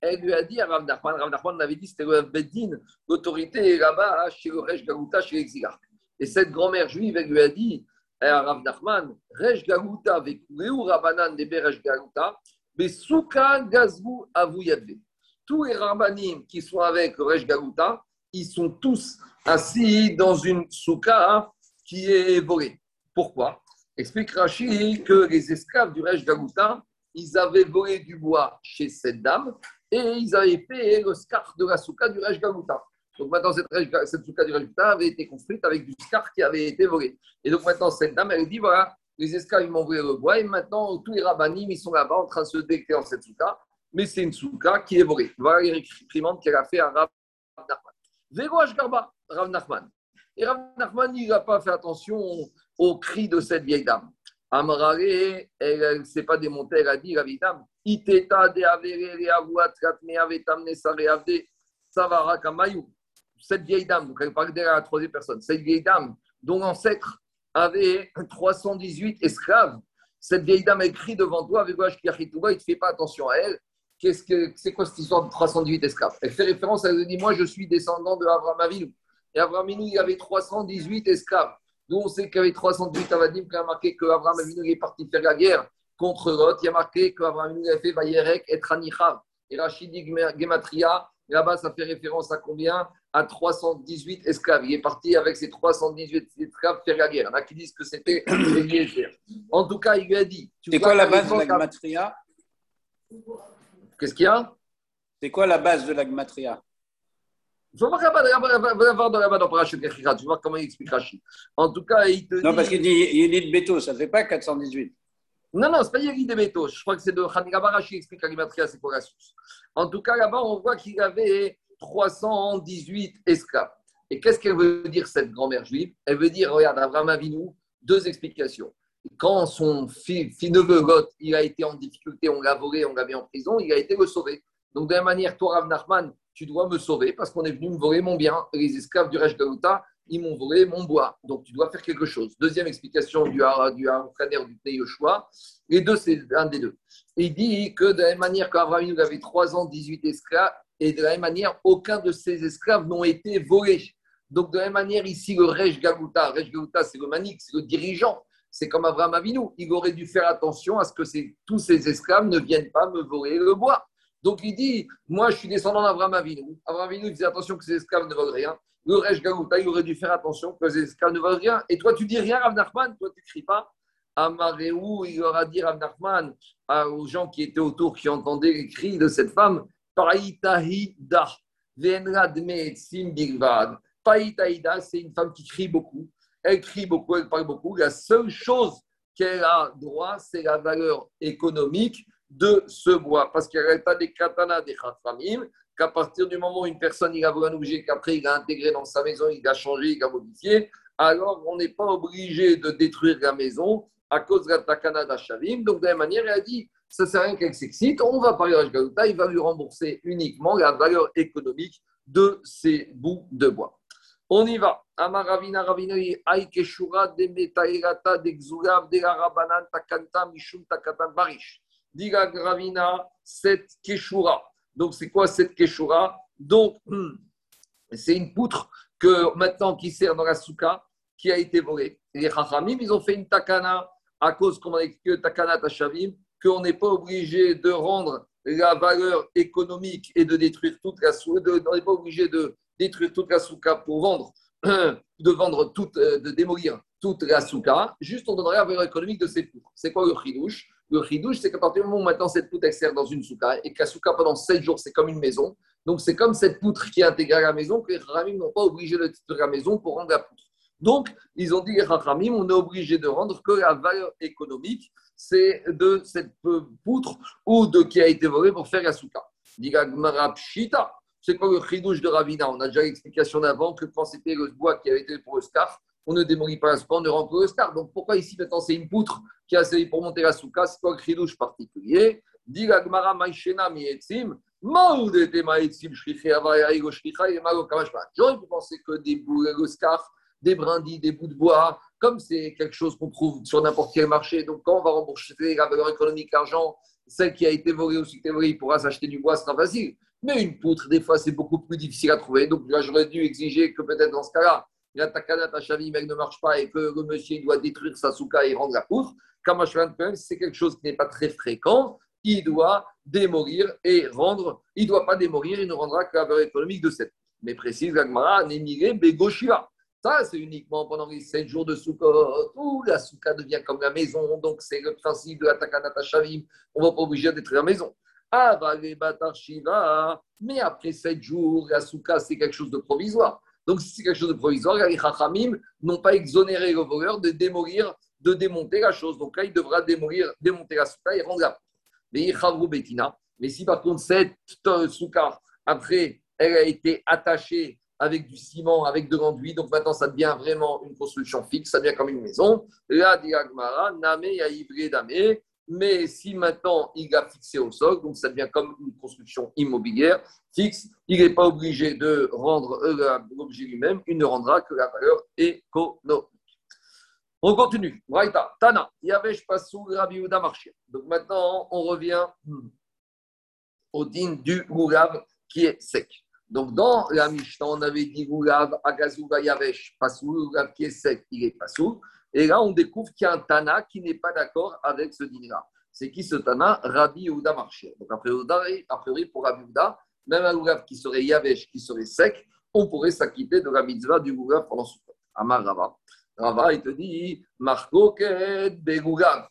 elle lui a dit à Rav Nachman, Rav Nachman avait dit c'était le Beddin, l'autorité là-bas chez le Rej Galouta, chez l'exilarque. Et cette grand-mère juive, elle lui a dit à Rav Nachman, Rej Galouta, avec Rabanan de Rej Galouta, mais Souka Gazbu Avuyadve. Tous les Rabanim qui sont avec le Rej Galouta, ils sont tous assis dans une souka qui est volée. Pourquoi? Explique Rachid que les esclaves du Rej Galouta, ils avaient volé du bois chez cette dame et ils avaient fait le scar de la souka du Rej Galouta. Donc maintenant, cette, cette souka du résultat avait été construite avec du scar qui avait été volé. Et donc maintenant, cette dame, elle dit voilà, les esclaves, ils m'ont volé le bois et maintenant, tous les rabbinim, ils sont là-bas en train de se décler dans cette souka. Mais c'est une souka qui est volée. Voilà les réprimandes qu'elle a fait à Rav Nachman. Véro Garba, Rav Nachman. Et Rav Nachman, il n'a pas fait attention aux cris de cette vieille dame. Amrare, elle ne s'est pas démontée, elle a dit, la vieille dame, de cette vieille dame, donc elle parle de la troisième personne, cette vieille dame dont l'ancêtre avait 318 esclaves, cette vieille dame écrit devant toi avec il ne te fait pas attention à elle. Qu'est-ce que c'est quoi cette histoire de 318 esclaves? Elle fait référence, elle dit Moi, je suis descendant de Avinu. Et Abraham Avinu, il avait 318 esclaves. Nous, on sait qu'il y avait 318 Avadim, qui a marqué qu'Abraham Avinu est parti faire la guerre contre Lot. Il y a marqué qu'Abraham Avinu a fait Vayerek et Tranichav. Et Rachid dit Gematria, Là-bas, ça fait référence à combien? À 318 esclaves. Il est parti avec ses 318 esclaves faire la guerre. Il y en a qui disent que c'était En tout cas, il lui a dit. C'est quoi la base de la Gmatria Qu'est-ce qu'il y a? C'est quoi la base de la Gmatria je vais voir dans Parachute Je vais voir comment il explique Rachid. En tout cas, il te Non, parce qu'il dit Yélit Beto, ça ne fait pas 418. Non, non, ce n'est pas Yélit de Beto. Je crois que c'est de Khanigaba Rachid qui explique la Gmatria, c'est quoi la source. En tout cas, là-bas, on voit qu'il avait 318 esclaves. Et qu'est-ce qu'elle veut dire, cette grand-mère juive? Elle veut dire, regarde, Abraham Avinu, deux explications. Quand son fils, neveu Lot, il a été en difficulté, on l'a volé, on l'a mis en prison, il a été le sauvé. Donc, de la manière, toi, Rav Nachman, tu dois me sauver parce qu'on est venu me voler mon bien. Les esclaves du Resh Galuta, ils m'ont volé mon bois. Donc, tu dois faire quelque chose. Deuxième explication du du frère du Yoshua. Les deux, c'est un des deux. Il dit que de la même manière qu'Abraham avait 3 ans, 18 esclaves, et de la même manière, aucun de ces esclaves n'ont été volés. Donc, de la même manière, ici, le Rej Galuta, Rej Galuta, c'est le manik, c'est le dirigeant. C'est comme Abraham Avinu. Il aurait dû faire attention à ce que tous ces esclaves ne viennent pas me voler le bois. Donc il dit, moi je suis descendant d'Abraham Avinu. Abraham Avinu faisait attention que ses esclaves ne volent rien. Le Rej il aurait dû faire attention que ses esclaves ne volent rien. Et toi tu dis rien, Rav Nachman, toi tu cries pas? Amareou, il aura dit Rav Nachman aux gens qui étaient autour, qui entendaient les cris de cette femme, Païtaïda, Païtaïda, c'est une femme qui crie beaucoup. Elle crie beaucoup, elle parle beaucoup. La seule chose qu'elle a droit, c'est la valeur économique de ce bois. Parce qu'il y a des katana des khatramim, qu'à partir du moment où une personne il a volé un objet qu'après il a intégré dans sa maison, il a changé, il a modifié, alors on n'est pas obligé de détruire la maison à cause de la takana d'Achavim. Donc de la même manière, elle a dit ça ne sert à rien qu'elle s'excite, on va parler à Galuta, il va lui rembourser uniquement la valeur économique de ces bouts de bois. On y va. Amaravina Ravinoi, Aikeshura, de Metairata, de Xulav, de Rabanan, Barish. Diga Gravina, cette Keshura. Donc, c'est quoi cette Keshura? Donc, c'est une poutre que maintenant qui sert dans la souka, qui a été volée. Les Chachamim, ils ont fait une takana à cause, comme on a expliqué, takana Tashavim, qu'on n'est pas obligé de rendre la valeur économique et de détruire toute la souka, on n'est pas obligé de détruire toute la souka pour vendre, de vendre toute, euh, de démolir toute la souka, juste on donnerait la valeur économique de ces poutres. C'est quoi le chidouche? Le ridouche, c'est qu'à partir du moment où maintenant cette poutre sert dans une souka et que la souka pendant 7 jours, c'est comme une maison. Donc c'est comme cette poutre qui est intégrée à la maison que les Ramim n'ont pas obligé de titre la maison pour rendre la poutre. Donc ils ont dit les Ramim, on est obligé de rendre que la valeur économique, c'est de cette poutre ou de qui a été volée pour faire la souka. C'est quoi le ridouche de Ravina? On a déjà l'explication d'avant que quand c'était le bois qui avait été pour le scarf, on ne démolit pas la souka, on ne rentre le scar. Donc pourquoi ici maintenant c'est une poutre qui a servi pour monter la souka? C'est pas un chidouche particulier? J'aurais pu penser que des bouts, le scarf, des brindilles, des bouts de bois, comme c'est quelque chose qu'on trouve sur n'importe quel marché, donc quand on va rembourser la valeur économique, l'argent, celle qui a été volée ou qui a volée, il pourra s'acheter du bois, ce sera facile. Mais une poutre, des fois, c'est beaucoup plus difficile à trouver. Donc là, j'aurais dû exiger que peut-être dans ce cas-là, la takana tachavi, mec ne marche pas et que le monsieur doit détruire sa souka et rendre la poutre, c'est quelque chose qui n'est pas très fréquent, il doit démolir et rendre, il ne doit pas démolir, il ne rendra que la valeur économique de cette. Mais précise Gagmara, Némiré, Begoshiva. Ça, c'est uniquement pendant les 7 jours de Sukkot où la souka devient comme la maison. Donc, c'est le principe de la takana tachavim. On ne va pas obliger de détruire la maison. Ah, mais après 7 jours, la souka, c'est quelque chose de provisoire. Donc, si c'est quelque chose de provisoire, les Chachamim n'ont pas exonéré le voleur de démolir, de démonter la chose. Donc là, il devra démolir, démonter la souka et rendre la Mais Mais si par contre, cette souka, après, elle a été attachée avec du ciment, avec de l'enduit, donc maintenant ça devient vraiment une construction fixe, ça devient comme une maison. Là, dit Agmara, Name Yaïvré Dame, mais si maintenant il a fixé au sol, donc ça devient comme une construction immobilière fixe, il n'est pas obligé de rendre euh, l'objet lui-même, il ne rendra que la valeur économique. On continue. Tana, Yavesh Marchia. Donc maintenant, on revient hmm, au din du goulav qui est sec. Donc dans la Mishnah, on avait dit goulav, Agazuga, Yavesh, Pasou, goulav qui est sec, il est Pasou. Et là, on découvre qu'il y a un Tana qui n'est pas d'accord avec ce dîner-là. C'est qui ce Tana? Rabbi Yehuda Marché. Donc, a priori, pour Rabbi Yehuda, même un Goulav qui serait Yavesh, qui serait sec, on pourrait s'acquitter de la mitzvah du Goulav pendant ce temps. Amar Rava. Rava, il te dit Marcoquet Begoulav.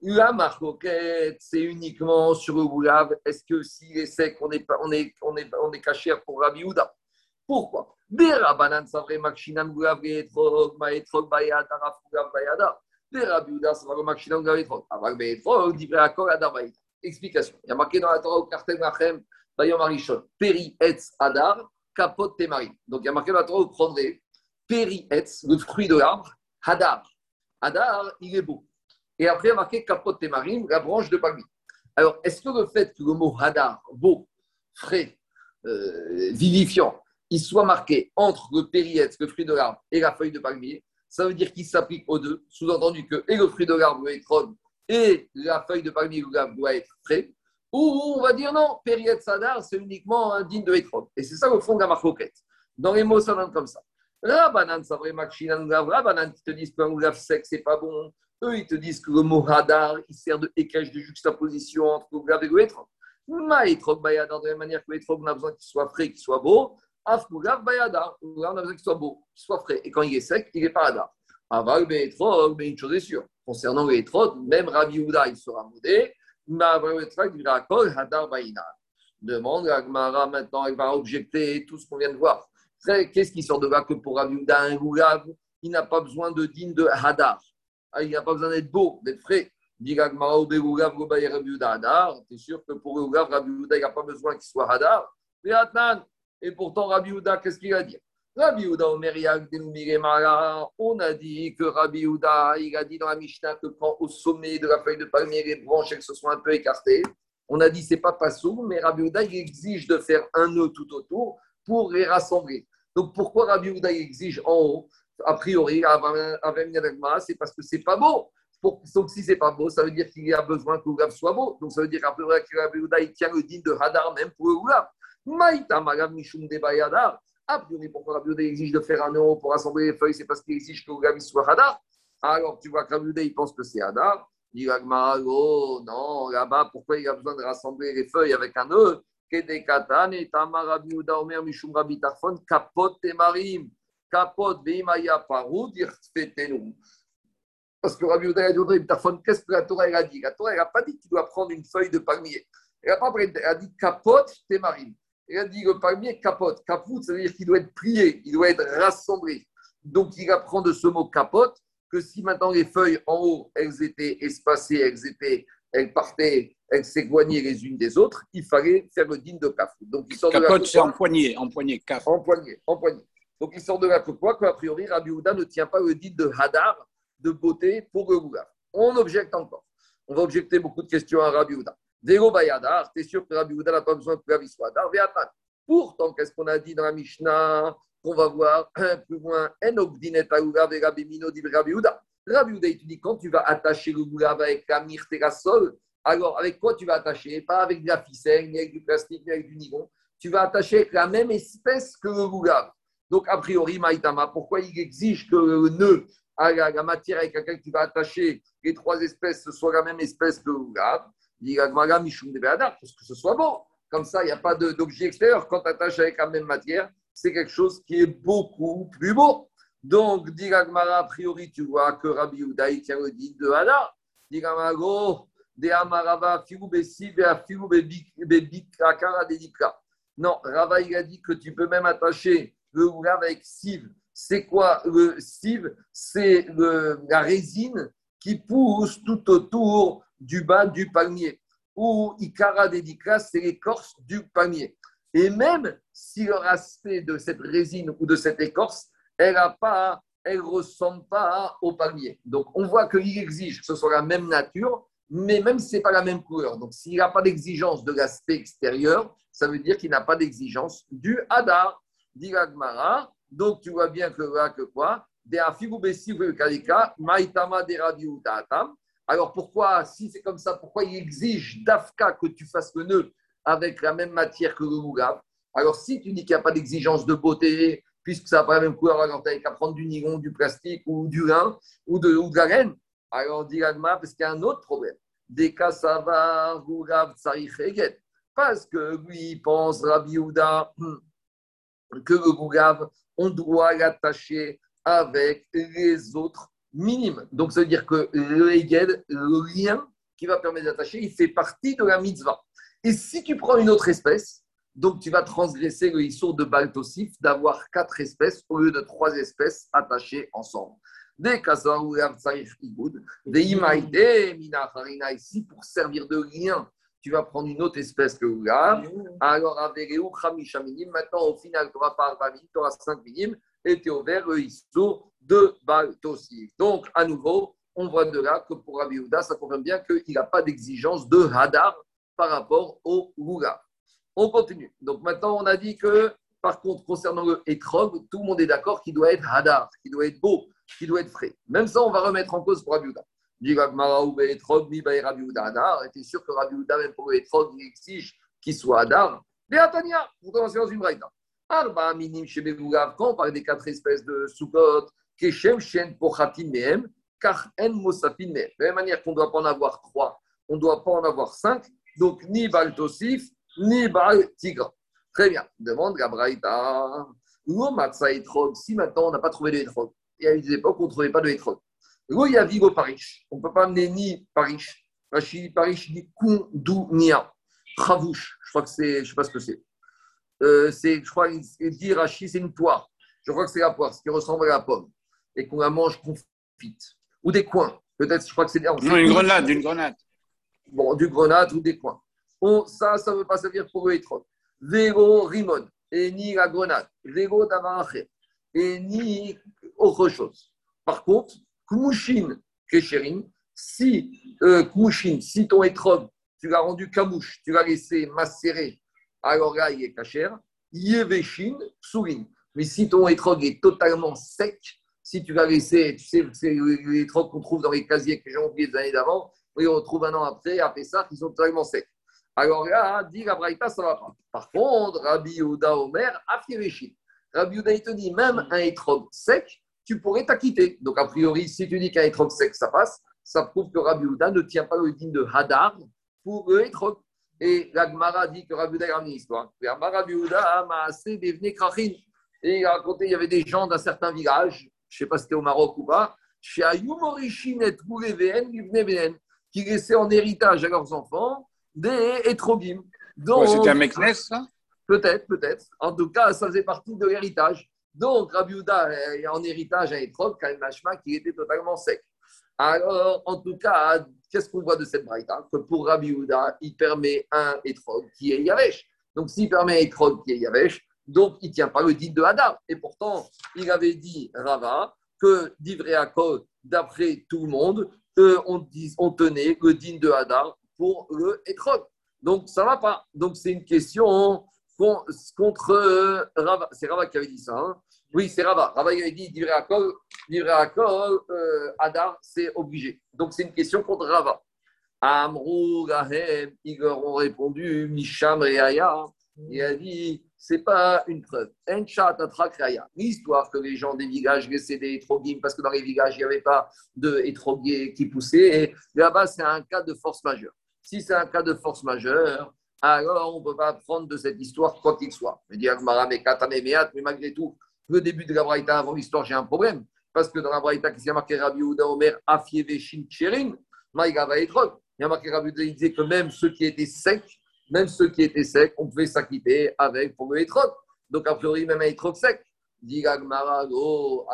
La marcoquette, c'est uniquement sur le Goulav. Est-ce que s'il est sec, on est, on on est, on est pour Rabbi Yehuda? Pourquoi? Explication. Il y a marqué dans la Torah au cartel Machem, Bayom Arishon, Peri etz adar, kapot temari. Donc il y a marqué dans la Torah, vous prendrez Peri etz, le fruit de l'arbre, hadar. Hadar, il est beau. Et après, il y a marqué kapot temarim, la branche de palmier. Alors, est-ce que le fait que le mot hadar, beau, frais, euh, vivifiant, il soit marqué entre le périètre, le fruit de l'arbre, et la feuille de palmier, ça veut dire qu'il s'applique aux deux. Sous-entendu que et le fruit de l'arbre doit être et la feuille de palmier doit être frais. Ou on va dire non, périètre sadar, c'est uniquement un digne de étrode. Et c'est ça le fond de la. Dans les mots, ça donne comme ça. La banane, ça vrai, la banane, ils te disent qu'un oulaf sec, c'est pas bon. Eux, ils te disent que le mot radar, il sert de écage de juxtaposition entre le et le Maïtrog Bayadar, de la même manière que l'étrog, on a besoin qu'il soit frais, qu'il soit beau. Afkulav Bayadar, on a besoin qu'il soit beau, qu'il soit frais. Et quand il est sec, il n'est pas Hadar. Aval Be'etrog, mais une chose est sûre. Concernant l'étrog, même Rabbi Houda, il sera modé. Mais avant l'étrog, il Kol Hadar Bayina. Demande à Gmara maintenant, elle va objecter tout ce qu'on vient de voir. Qu'est-ce qui sort de là que pour Rabbi Houda, un goulav, il n'a pas besoin de digne de Hadar. Ah, il n'a pas besoin d'être beau, d'être frais. Dit Gmara, ou Begoulav, Gobaye Rabbi Houda Hadar. Tu es sûr que pour le goulav, Rabbi Houda, il n'a pas besoin qu'il soit Hadar? Et pourtant, Rabbi Houda, qu'est-ce qu'il a dit? Rabbi Houda, on a dit que Rabbi Houda, il a dit dans la Mishnah que quand au sommet de la feuille de palmier, les branches elles se sont un peu écartées, on a dit c'est pas passou, mais Rabbi Houda, il exige de faire un nœud tout autour pour les rassembler. Donc pourquoi Rabbi Houda exige en haut? A priori, c'est parce que c'est pas beau. Donc si c'est pas beau, ça veut dire qu'il y a besoin que le soit beau. Donc ça veut dire que Rabbi Houda, il tient le digne de Hadar même pour le goulav. Maïta Magam Mishum de Bayadar. A priori, pourquoi Rabbi Houda exige de faire un nœud pour rassembler les feuilles? C'est parce qu'il exige que le soit Hadar. Alors tu vois que Rabbi Houda, il pense que c'est Hadar. Dit oh non, là-bas, pourquoi il a besoin de rassembler les feuilles avec un nœud? Parce que Rabbi Rabbi Tarfon, qu'est-ce que la Torah a dit? La Torah n'a pas dit qu'il doit prendre une feuille de palmier. Elle a, pas, elle a dit Kapot Temarim. Elle a dit le palmier capote. Kaput, ça veut dire qu'il doit être plié, il doit être rassemblé. Donc il apprend de ce mot capote que si maintenant les feuilles en haut, elles étaient espacées, elles, étaient, elles partaient, elles s'éloignaient les unes des autres, il fallait faire le digne de Kafou. Donc, il sort Capote, c'est en poignée, en poignée, kaf. En poignée, en poignée. Donc, il sort de là que quoi Qu'a priori, Rabbi Houda ne tient pas le digne de Hadar, de beauté pour le Goulav. On objecte encore. On va objecter beaucoup de questions à Rabbi Houda. Dego Bayadar, es sûr que Rabbi Houda n'a pas besoin que vie soit Hadar, Pourtant, qu'est-ce qu'on a dit dans la Mishnah qu'on va voir un plus loin. Rabbi Houda, il te dit quand tu vas attacher le goulav avec la myrte et la sol, alors avec quoi tu vas attacher? Pas avec de la ficelle, ni avec du plastique, ni avec du nylon. Tu vas attacher avec la même espèce que le goulav. Donc, a priori, Maïtama, pourquoi il exige que le nœud, à la, matière avec laquelle tu vas attacher les trois espèces, ce soit la même espèce que le goulav Il parce que ce soit bon. Comme ça, il n'y a pas d'objet extérieur. Quand tu attaches avec la même matière, c'est quelque chose qui est beaucoup plus beau. Donc, dit a priori, tu vois que Rabbi Houda, il tient le dit de Hada. Dit Gmara, de Amarava, Filou Bessiv et Filou Bebikakara Dedika. Non, Rava, il a dit que tu peux même attacher le goulav avec siv. C'est quoi le siv? C'est la résine qui pousse tout autour du bas du palmier. Ou Ikara Dedika, c'est l'écorce du palmier. Et même si le aspect de cette résine ou de cette écorce, elle ne pas, elle ressemble pas au palmier. Donc on voit qu'il exige que ce soit la même nature, mais même si ce n'est pas la même couleur. Donc s'il n'a pas d'exigence de l'aspect extérieur, ça veut dire qu'il n'a pas d'exigence du hadar, dit Donc tu vois bien que là, que quoi? Alors pourquoi, si c'est comme ça, pourquoi il exige d'Afka que tu fasses le nœud avec la même matière que le Mougab. Alors, si tu dis qu'il n'y a pas d'exigence de beauté, puisque ça n'a pas la même couleur, alors tu n'as qu'à prendre du nylon, du plastique ou du lin ou de, ou la laine. Alors, on dit parce qu'il y a un autre problème. Des cas, ça va, Parce que lui, pense Rabbi Houda que le Gougav, on doit l'attacher avec les autres minimes. Donc, ça veut dire que le le lien qui va permettre d'attacher, il fait partie de la mitzvah. Et si tu prends une autre espèce, donc tu vas transgresser le issour de Baltosif d'avoir quatre espèces au lieu de trois espèces attachées ensemble. Des des ici pour servir de lien, tu vas prendre une autre espèce que Ougav. Alors, avec maintenant au final, tu n'auras pas 20 tu auras 5 minimes tu ouvert le issour de Baltosif. Donc, à nouveau, on voit de là que pour Rabbi ça confirme bien qu'il n'a pas d'exigence de Hadar par rapport au Goula. On continue. Donc maintenant, on a dit que, par contre, concernant le Etrog, tout le monde est d'accord qu'il doit être Hadar, qu'il doit être beau, qu'il doit être frais. Même ça, on va remettre en cause pour Rabiouda. Et tu sûr que Rabiouda, même pour le Etrog, il exige qu'il soit Hadar. Mais Atania, pour commencer dans une braïda. Arba minim quand on parle des quatre espèces de Sukkot, Keshem, Shen, Pochatim, Mehem, car En, Mosafin, De la même manière qu'on ne doit pas en avoir trois, on ne doit pas en avoir cinq, Donc, ni Baltosif, ni Bal Tigra. Très bien. Demande Gabraïta. Si maintenant on n'a pas trouvé de hétrog, il y a eu des époques où on ne trouvait pas de hétrog. Où il y a Vigo Parish. On ne peut pas amener ni Parish, Parish, ni Kundounia. Travouche. Je crois que c'est, je ne sais pas ce que c'est. Euh, c'est, je crois qu'il dit Rashi, c'est une poire. Je crois que c'est la poire, ce qui ressemble à la pomme. Et qu'on la mange confite. Ou des coins. Peut-être, je crois que c'est. Non, une grenade, une grenade. Bon, du grenade ou des coins. ça, ça ne veut pas servir pour le hétrog. Vélo rimon, et ni la grenade. Vélo d'avaraché, et ni autre chose. Par contre, kmushin kesherim, si, euh, si ton étrog, tu l'as rendu camouche, tu l'as laissé macérer, alors là, il est cachère. Yeveshin, sourin. Mais si ton étrog est totalement sec, si tu l'as laissé, tu sais, c'est les trocs qu'on trouve dans les casiers que j'ai oubliés des années d'avant, on on retrouve un an après, après ça, ils sont totalement secs. Alors là, dit la Braïta, ça va pas. Par contre, Rabbi Yehuda Omer, Afireshi. Rabbi Yehuda, il te dit, même un étrog sec, tu pourrais t'acquitter. Donc, a priori, si tu dis qu'un étrog sec, ça passe, ça prouve que Rabbi Yehuda ne tient pas le digne de Hadar pour le étrog. Et la Gemara dit que Rabbi a une histoire. Rabbi Yehuda m'a assez devenu krachin. Et il a raconté, il y avait des gens d'un certain village, je ne sais pas si c'était au Maroc ou pas, chez Ayumorishin et qui laissaient en héritage à leurs enfants des étrogim. C'était un Meknes, ça? Peut-être, peut-être. En tout cas, ça faisait partie de l'héritage. Donc, Rabbi Houda en héritage un étrog, quand même, qui était totalement sec. Alors, en tout cas, qu'est-ce qu'on voit de cette braïta Que pour Rabbi Houda, il permet un étrog qui est Yavesh. Donc, s'il permet un étrog qui est Yavesh, donc il ne tient pas le dit de Hadar. Et pourtant, il avait dit, Rava, que d'Ivré d'après tout le monde, on, tenait le din de Hadar pour le Etrog. Donc, ça ne va pas. Donc, c'est une question contre euh, Rava. C'est Rava qui avait dit ça. Hein. Oui, c'est Rava. Rava avait dit livré à col, euh, c'est obligé. Donc, c'est une question contre Rava. Amrou, Gahem, leur ont répondu, Misham et Aya. Il a dit, c'est pas une preuve. L'histoire que les gens des villages laissaient des étrogim parce que dans les villages, il n'y avait pas de qui poussaient. Et là-bas, c'est un cas de force majeure. Si c'est un cas de force majeure, alors on ne peut pas prendre de cette histoire quoi qu'il soit. Mais malgré tout, le début de la Braïta avant l'histoire, j'ai un problème. Parce que dans la Braïta, qui s'est marqué Rabbi Ouda Omer, Afieveshin Cherin, il y a marqué Rabbi Ouda, il disait que même ceux qui étaient secs, même ceux qui étaient secs, on pouvait s'acquitter avec pour le étrog. Donc, a priori, même un étrog sec. Dit oh,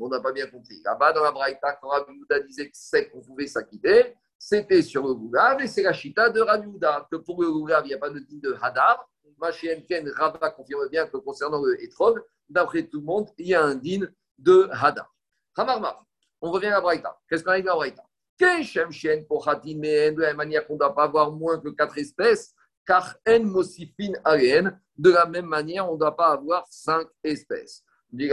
on n'a pas bien compris. Là-bas, dans la Braïta, quand Rabbi Ouda disait que sec, on pouvait s'acquitter, c'était sur le Goulav et c'est la chita de Rabbi que pour le Goulav, il n'y a pas de digne de Hadar. Ken Rabba confirme bien que concernant le Etrog, d'après tout le monde, il y a un din de Hadar. Hamarmar, on revient à Braïta. Qu'est-ce qu'on a dit à Braïta? Shen pour Hatin, de la manière qu'on ne doit pas avoir moins que quatre espèces, car En Mosifin Aren, de la même manière, on ne doit pas avoir cinq espèces. Dit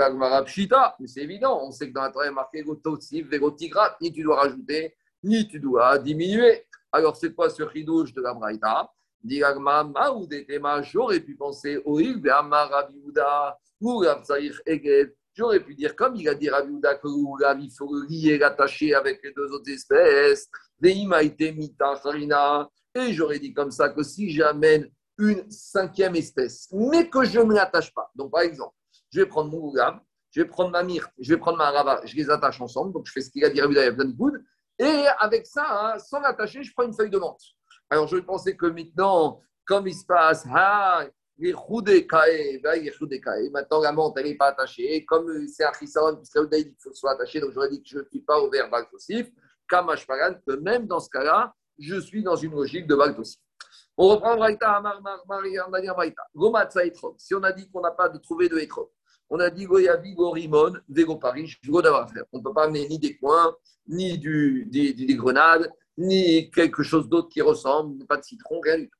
mais c'est évident, on sait que dans la Torah, il a marqué Gototsif, Vegotigrat, ni tu dois rajouter ni tu dois diminuer. Alors, c'est quoi ce ridouche de la Braïta? J'aurais pu penser au ou J'aurais pu dire, comme il a dit Rabiouda, que il faut le lier, l'attacher avec les deux autres espèces. Et j'aurais dit comme ça que si j'amène une cinquième espèce, mais que je ne l'attache pas. Donc, par exemple, je vais prendre mon gougam, je vais prendre ma myrte, je vais prendre ma rava, je les attache ensemble. Donc, je fais ce qu'il a dit Rabiouda, il y a plein de. Et avec ça, hein, sans l'attacher, je prends une feuille de menthe. Alors, je pensais que maintenant, comme il se passe, ah, ben, maintenant la menthe, elle n'est pas attachée. Comme c'est un chisson, puisque dit qu'il faut que soit attaché, donc j'aurais dit que je ne suis pas au verbe baltosif. Kamashparan, que même dans ce cas-là, je suis dans une logique de baltosif. On reprend Braïta, Si on a dit qu'on n'a pas de trouver de étrog, on a dit Goyabi, Gorimon, Vego Paris, On ne peut pas amener ni des coins, ni du, des, des, grenades, ni quelque chose d'autre qui ressemble, pas de citron, rien du tout.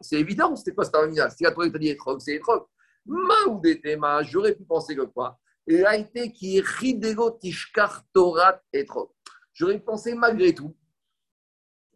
C'est évident, c'était quoi cette Si la Torah te dit étrog, c'est étrog. Ma j'aurais pu penser que quoi? Il a été qui ridego tishkar torat étrog. J'aurais pensé malgré tout,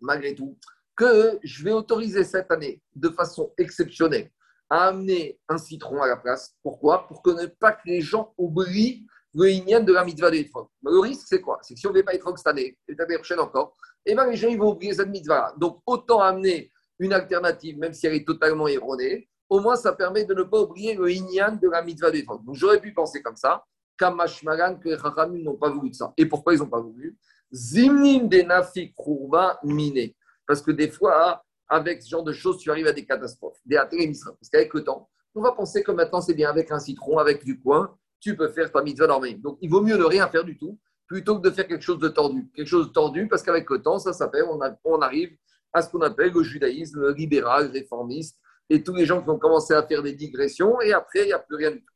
malgré tout, que je vais autoriser cette année de façon exceptionnelle à amener un citron à la place. Pourquoi? Pour que ne pas que les gens oublient le Inyan de la mitzvah de Le risque, c'est quoi? C'est que si on ne veut pas Etrog cette année, et l'année prochaine encore, eh ben, les gens vont oublier cette mitzvah. Donc, autant amener une alternative, même si elle est totalement erronée, au moins ça permet de ne pas oublier le Inyan de la mitzvah de Donc, j'aurais pu penser comme ça, Kamashmaran, que les n'ont pas voulu de ça. Et pourquoi ils n'ont pas voulu? Zimnim de Nafik miné. Parce que des fois, avec ce genre de choses, tu arrives à des catastrophes, des Parce qu'avec le temps, on va penser que maintenant c'est bien avec un citron, avec du coin, tu peux faire ta mitzvah normale. Donc il vaut mieux ne rien faire du tout plutôt que de faire quelque chose de tordu. Quelque chose de tordu parce qu'avec le temps, ça s'appelle, on, on, arrive à ce qu'on appelle le judaïsme libéral, réformiste, et tous les gens qui ont commencé à faire des digressions, et après, il n'y a plus rien du tout.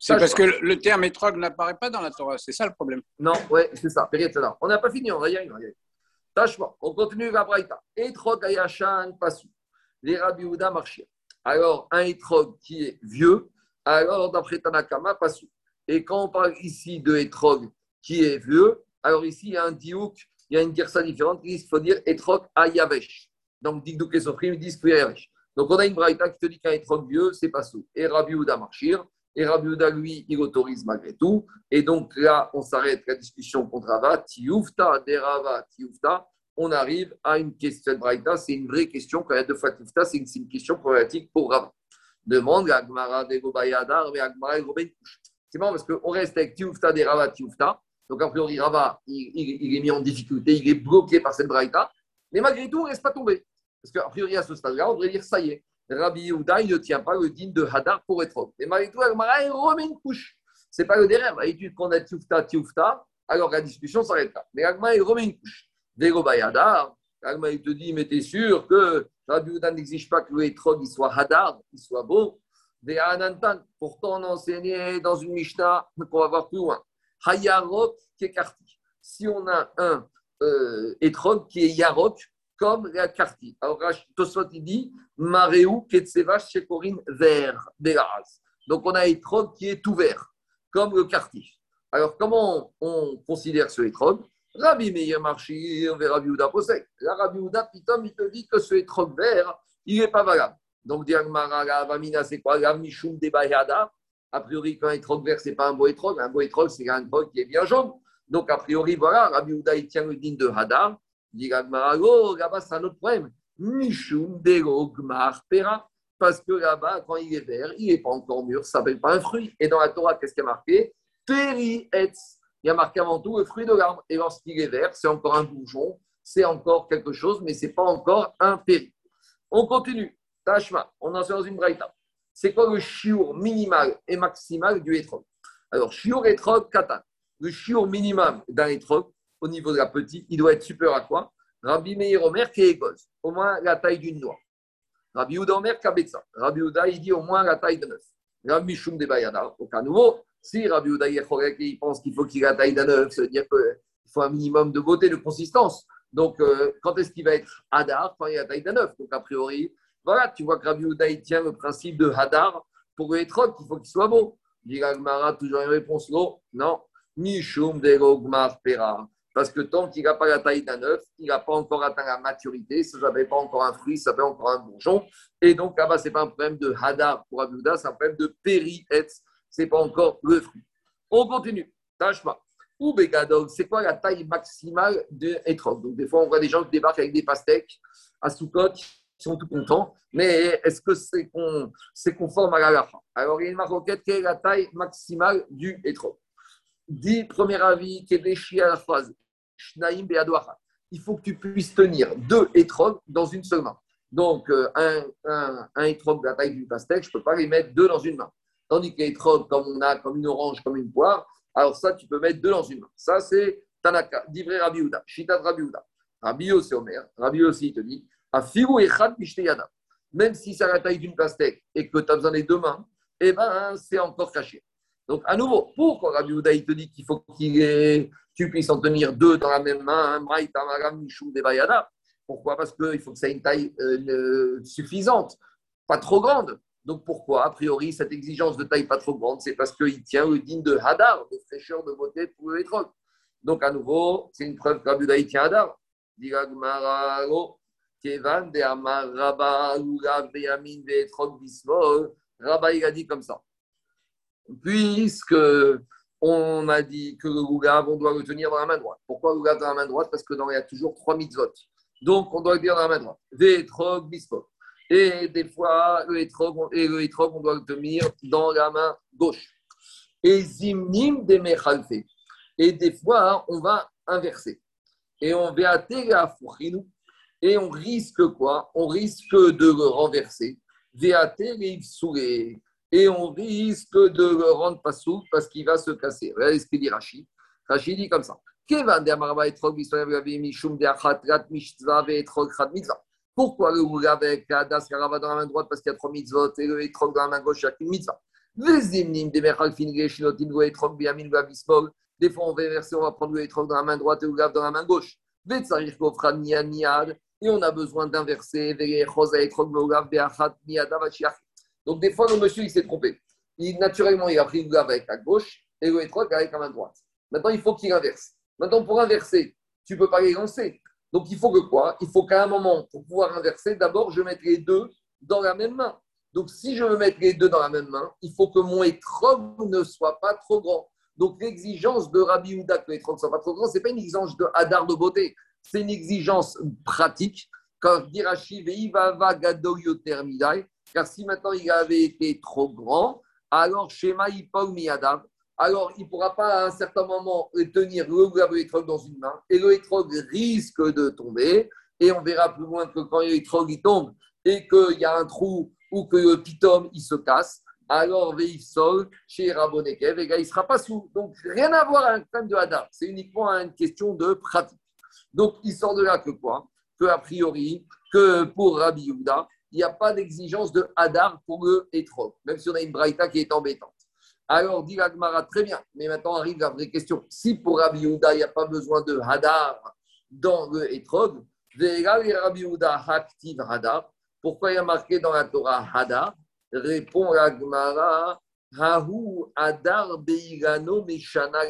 C'est parce que le terme étrog n'apparaît pas dans la Torah, c'est ça le problème. Non, ouais, c'est ça. On n'a pas fini, on va y arriver. Tâchement, on continue la braïta. Etrog ayashan pasu. Les Rabbi Houda Alors, un etrog qui est vieux, alors d'après Tanakama, pasu. Et quand on parle ici de etrog qui est vieux, alors ici il y a un diouk, il y a une girsa différente, il faut dire etrog ayavesh. Donc, Digdouk et Sofrim disent que yavesh. Donc, on a une braïta qui te dit qu'un etrog vieux, c'est pasu. Et Rabbi Houda marchir. Et Rabbi Uda, lui, il autorise malgré tout. Et donc là, on s'arrête la discussion contre Rava. Tioufta, derava, tioufta. On arrive à une question de Braïta. C'est une vraie question. Quand il y a deux fois c'est une, question problématique pour Rava. Demande Agmara de mais Agmara et C'est marrant parce qu'on reste avec tioufta, derava, tioufta. Donc, a priori, Rava, il, est mis en difficulté, il est bloqué par cette Braïta. Mais malgré tout, on ne reste pas tombé. Parce qu'a priori, à ce stade-là, on devrait dire ça y est, Rabbi Yehuda, il ne tient pas le digne de Hadar pour être Mais malgré tout, il remet une couche. Ce n'est pas le derrière. L'étude qu'on a Tioufta, Tioufta, alors la discussion s'arrête là. Mais Agma, il remet une couche. Dego Bayadar, Agma, il te dit, mais t'es sûr que Rabbi Yehuda n'exige pas que le Etrog soit Hadar, qu'il soit beau. Des Anantan, pourtant on enseignait dans une Mishnah qu'on va voir plus loin. Hayarok Kekarti. Si on a un euh, qui est Yarok, comme la Karti. Alors, Tosfot, il dit Maréou Ketseva Shekorin vert, Belas. Donc, on a étrog qui est tout vert, comme le Karti. Alors, comment on, considère ce étrog? Rabbi Meir Marchir, Rabbi Ouda Posek. La Rabbi Ouda, Pitom, il te dit que ce étrog vert, il n'est pas valable. Donc, Diagmara, c'est quoi? De Bayada. A priori, quand un étrog vert, ce n'est pas un beau étrog. Un beau étrog, c'est un étrog qui est bien jaune. Donc, a priori, voilà, Rabbi Ouda, il tient le digne de Hadar. Dit oh, là-bas, c'est un autre problème. Mishum pera. Parce que là-bas, quand il est vert, il n'est pas encore mûr, ça ne s'appelle pas un fruit. Et dans la Torah, qu'est-ce qui a marqué? Peri etz. Il y a marqué avant tout le fruit de l'arbre. Et lorsqu'il est vert, c'est encore un bourgeon, c'est encore quelque chose, mais ce n'est pas encore un péri. On continue. On en est dans une braïta. C'est quoi le chiour minimal et maximal du étrog Alors, chiour étrog katan. Le chiour minimum d'un étrog, au niveau de la petite, il doit être supérieur à quoi? Rabbi Meir Omer qui est au moins la taille d'une noix. Rabbi Ouda Omer Kabetza. Rabbi Ouda, il dit au moins la taille de neuf. Rabbi Mishum de Bayada, au cas nouveau, si Rabbi Ouda il pense qu'il faut qu'il ait la taille d'un neuf, ça veut dire qu'il faut un minimum de beauté, de consistance. Donc, euh, quand est-ce qu'il va être Hadar? Quand il a la taille d'un neuf. Donc, a priori, voilà, tu vois que Rabbi il tient le principe de Hadar pour le étrog, il faut qu'il soit beau. Dit Gagmara, toujours une réponse non. Non. Mishum de Gogmar Pera. Parce que tant qu'il n'a pas la taille d'un œuf, il n'a pas encore atteint la maturité, ça ne pas encore un fruit, ça fait encore un bourgeon. Et donc là-bas, ce n'est pas un problème de hadar pour Abouda, c'est un problème de péri-etz, ce n'est pas encore le fruit. On continue. Tâche pas. Ou Begadog, c'est quoi la taille maximale de Etrog Donc des fois, on voit des gens qui débarquent avec des pastèques à Soukot, sont tout contents, mais est-ce que c'est conforme à la Alors, il y a une maroquette qui est la taille maximale du Etrog. Dit premier avis qui est déchiré à la phrase il faut que tu puisses tenir deux étrogues dans une seule main. Donc, euh, un, un, un de la taille d'une pastèque, je ne peux pas les mettre deux dans une main. Tandis que l'étrogue, comme on a, comme une orange, comme une poire, alors ça, tu peux mettre deux dans une main. Ça, c'est Tanaka, d'Ivré Rabbi Uda, Shita Rabbi Uda. Rabbi c'est Omer. Rabbi aussi, il te dit. Même si c'est à la taille d'une pastèque et que tu as besoin des deux mains, eh ben, c'est encore caché. Donc, à nouveau, pourquoi Rabbi Uda, il te dit qu'il faut qu'il ait tu puisses en tenir deux dans la même main, Pourquoi? Parce qu'il faut que ça ait une taille euh, suffisante, pas trop grande. Donc pourquoi A priori, cette exigence de taille pas trop grande, c'est parce qu'il tient le digne de Hadar, de fraîcheur, de beauté pour le étrog. Donc à nouveau, c'est une preuve que Rabbi tient Hadar. Rabba, il a dit comme ça. Puisque on a dit que le Goulav, on doit le tenir dans la main droite. Pourquoi le dans la main droite? Parce que dans, il y a toujours trois mitzvot. Donc, on doit le dire dans la main droite. Vétrog, bispot. Et des fois, le hétrog, et le on doit le tenir dans la main gauche. Et zimnim de mechalfe. Et des fois, on va inverser. Et on va la Et on risque quoi? On risque de le renverser. Et on risque de le rendre pas souple parce qu'il va se casser. Regardez ce qu'il dit Rachid. Rachid dit comme ça. Pourquoi le roule avec la das dans la main droite parce qu'il y a trois mitzvot et le etrog dans la main gauche, qu'une mitzvah? Des fois, on va verser, on va prendre le etrog dans la main droite et le dans la main gauche. Et on a besoin d'inverser. Donc, des fois, le monsieur, il s'est trompé. Il, naturellement, il a pris le gav avec la gauche et le étroit avec la main droite. Maintenant, il faut qu'il inverse. Maintenant, pour inverser, tu ne peux pas les lancer. Donc, il faut que quoi? Il faut qu'à un moment, pour pouvoir inverser, d'abord, je mette les deux dans la même main. Donc, si je veux mettre les deux dans la même main, il faut que mon étrog ne soit pas trop grand. Donc, l'exigence de Rabbi Houda que l'étrog ne soit pas trop grand, ce n'est pas une exigence de hadar de beauté, c'est une exigence pratique. Quand car si maintenant il avait été trop grand, alors Shema Yipol Miyadav, alors il ne pourra pas à un certain moment tenir le étrog dans une main, et le étrog risque de tomber, et on verra plus loin que quand l'étrog il tombe, et qu'il y a un trou, ou que le pitom il se casse, alors Veif Sol, chez Rabonekev, il ne sera pas sous. Donc rien à voir avec un problème de Hadar, c'est uniquement une question de pratique. Donc il sort de là que quoi? Que a priori, que pour Rabbi Yehuda, il n'y a pas d'exigence de Hadar pour le Etrog, même si on a une Braïta qui est embêtante. Alors, dit Agmara, très bien, mais maintenant arrive la vraie question. Si pour Rabbi Yehuda, il n'y a pas besoin de Hadar dans le Etrog, Rabbi Yehuda active Hadar. Pourquoi il y a marqué dans la Torah Hadar? Répond Agmara, Hahu Hadar Beigano Meshana.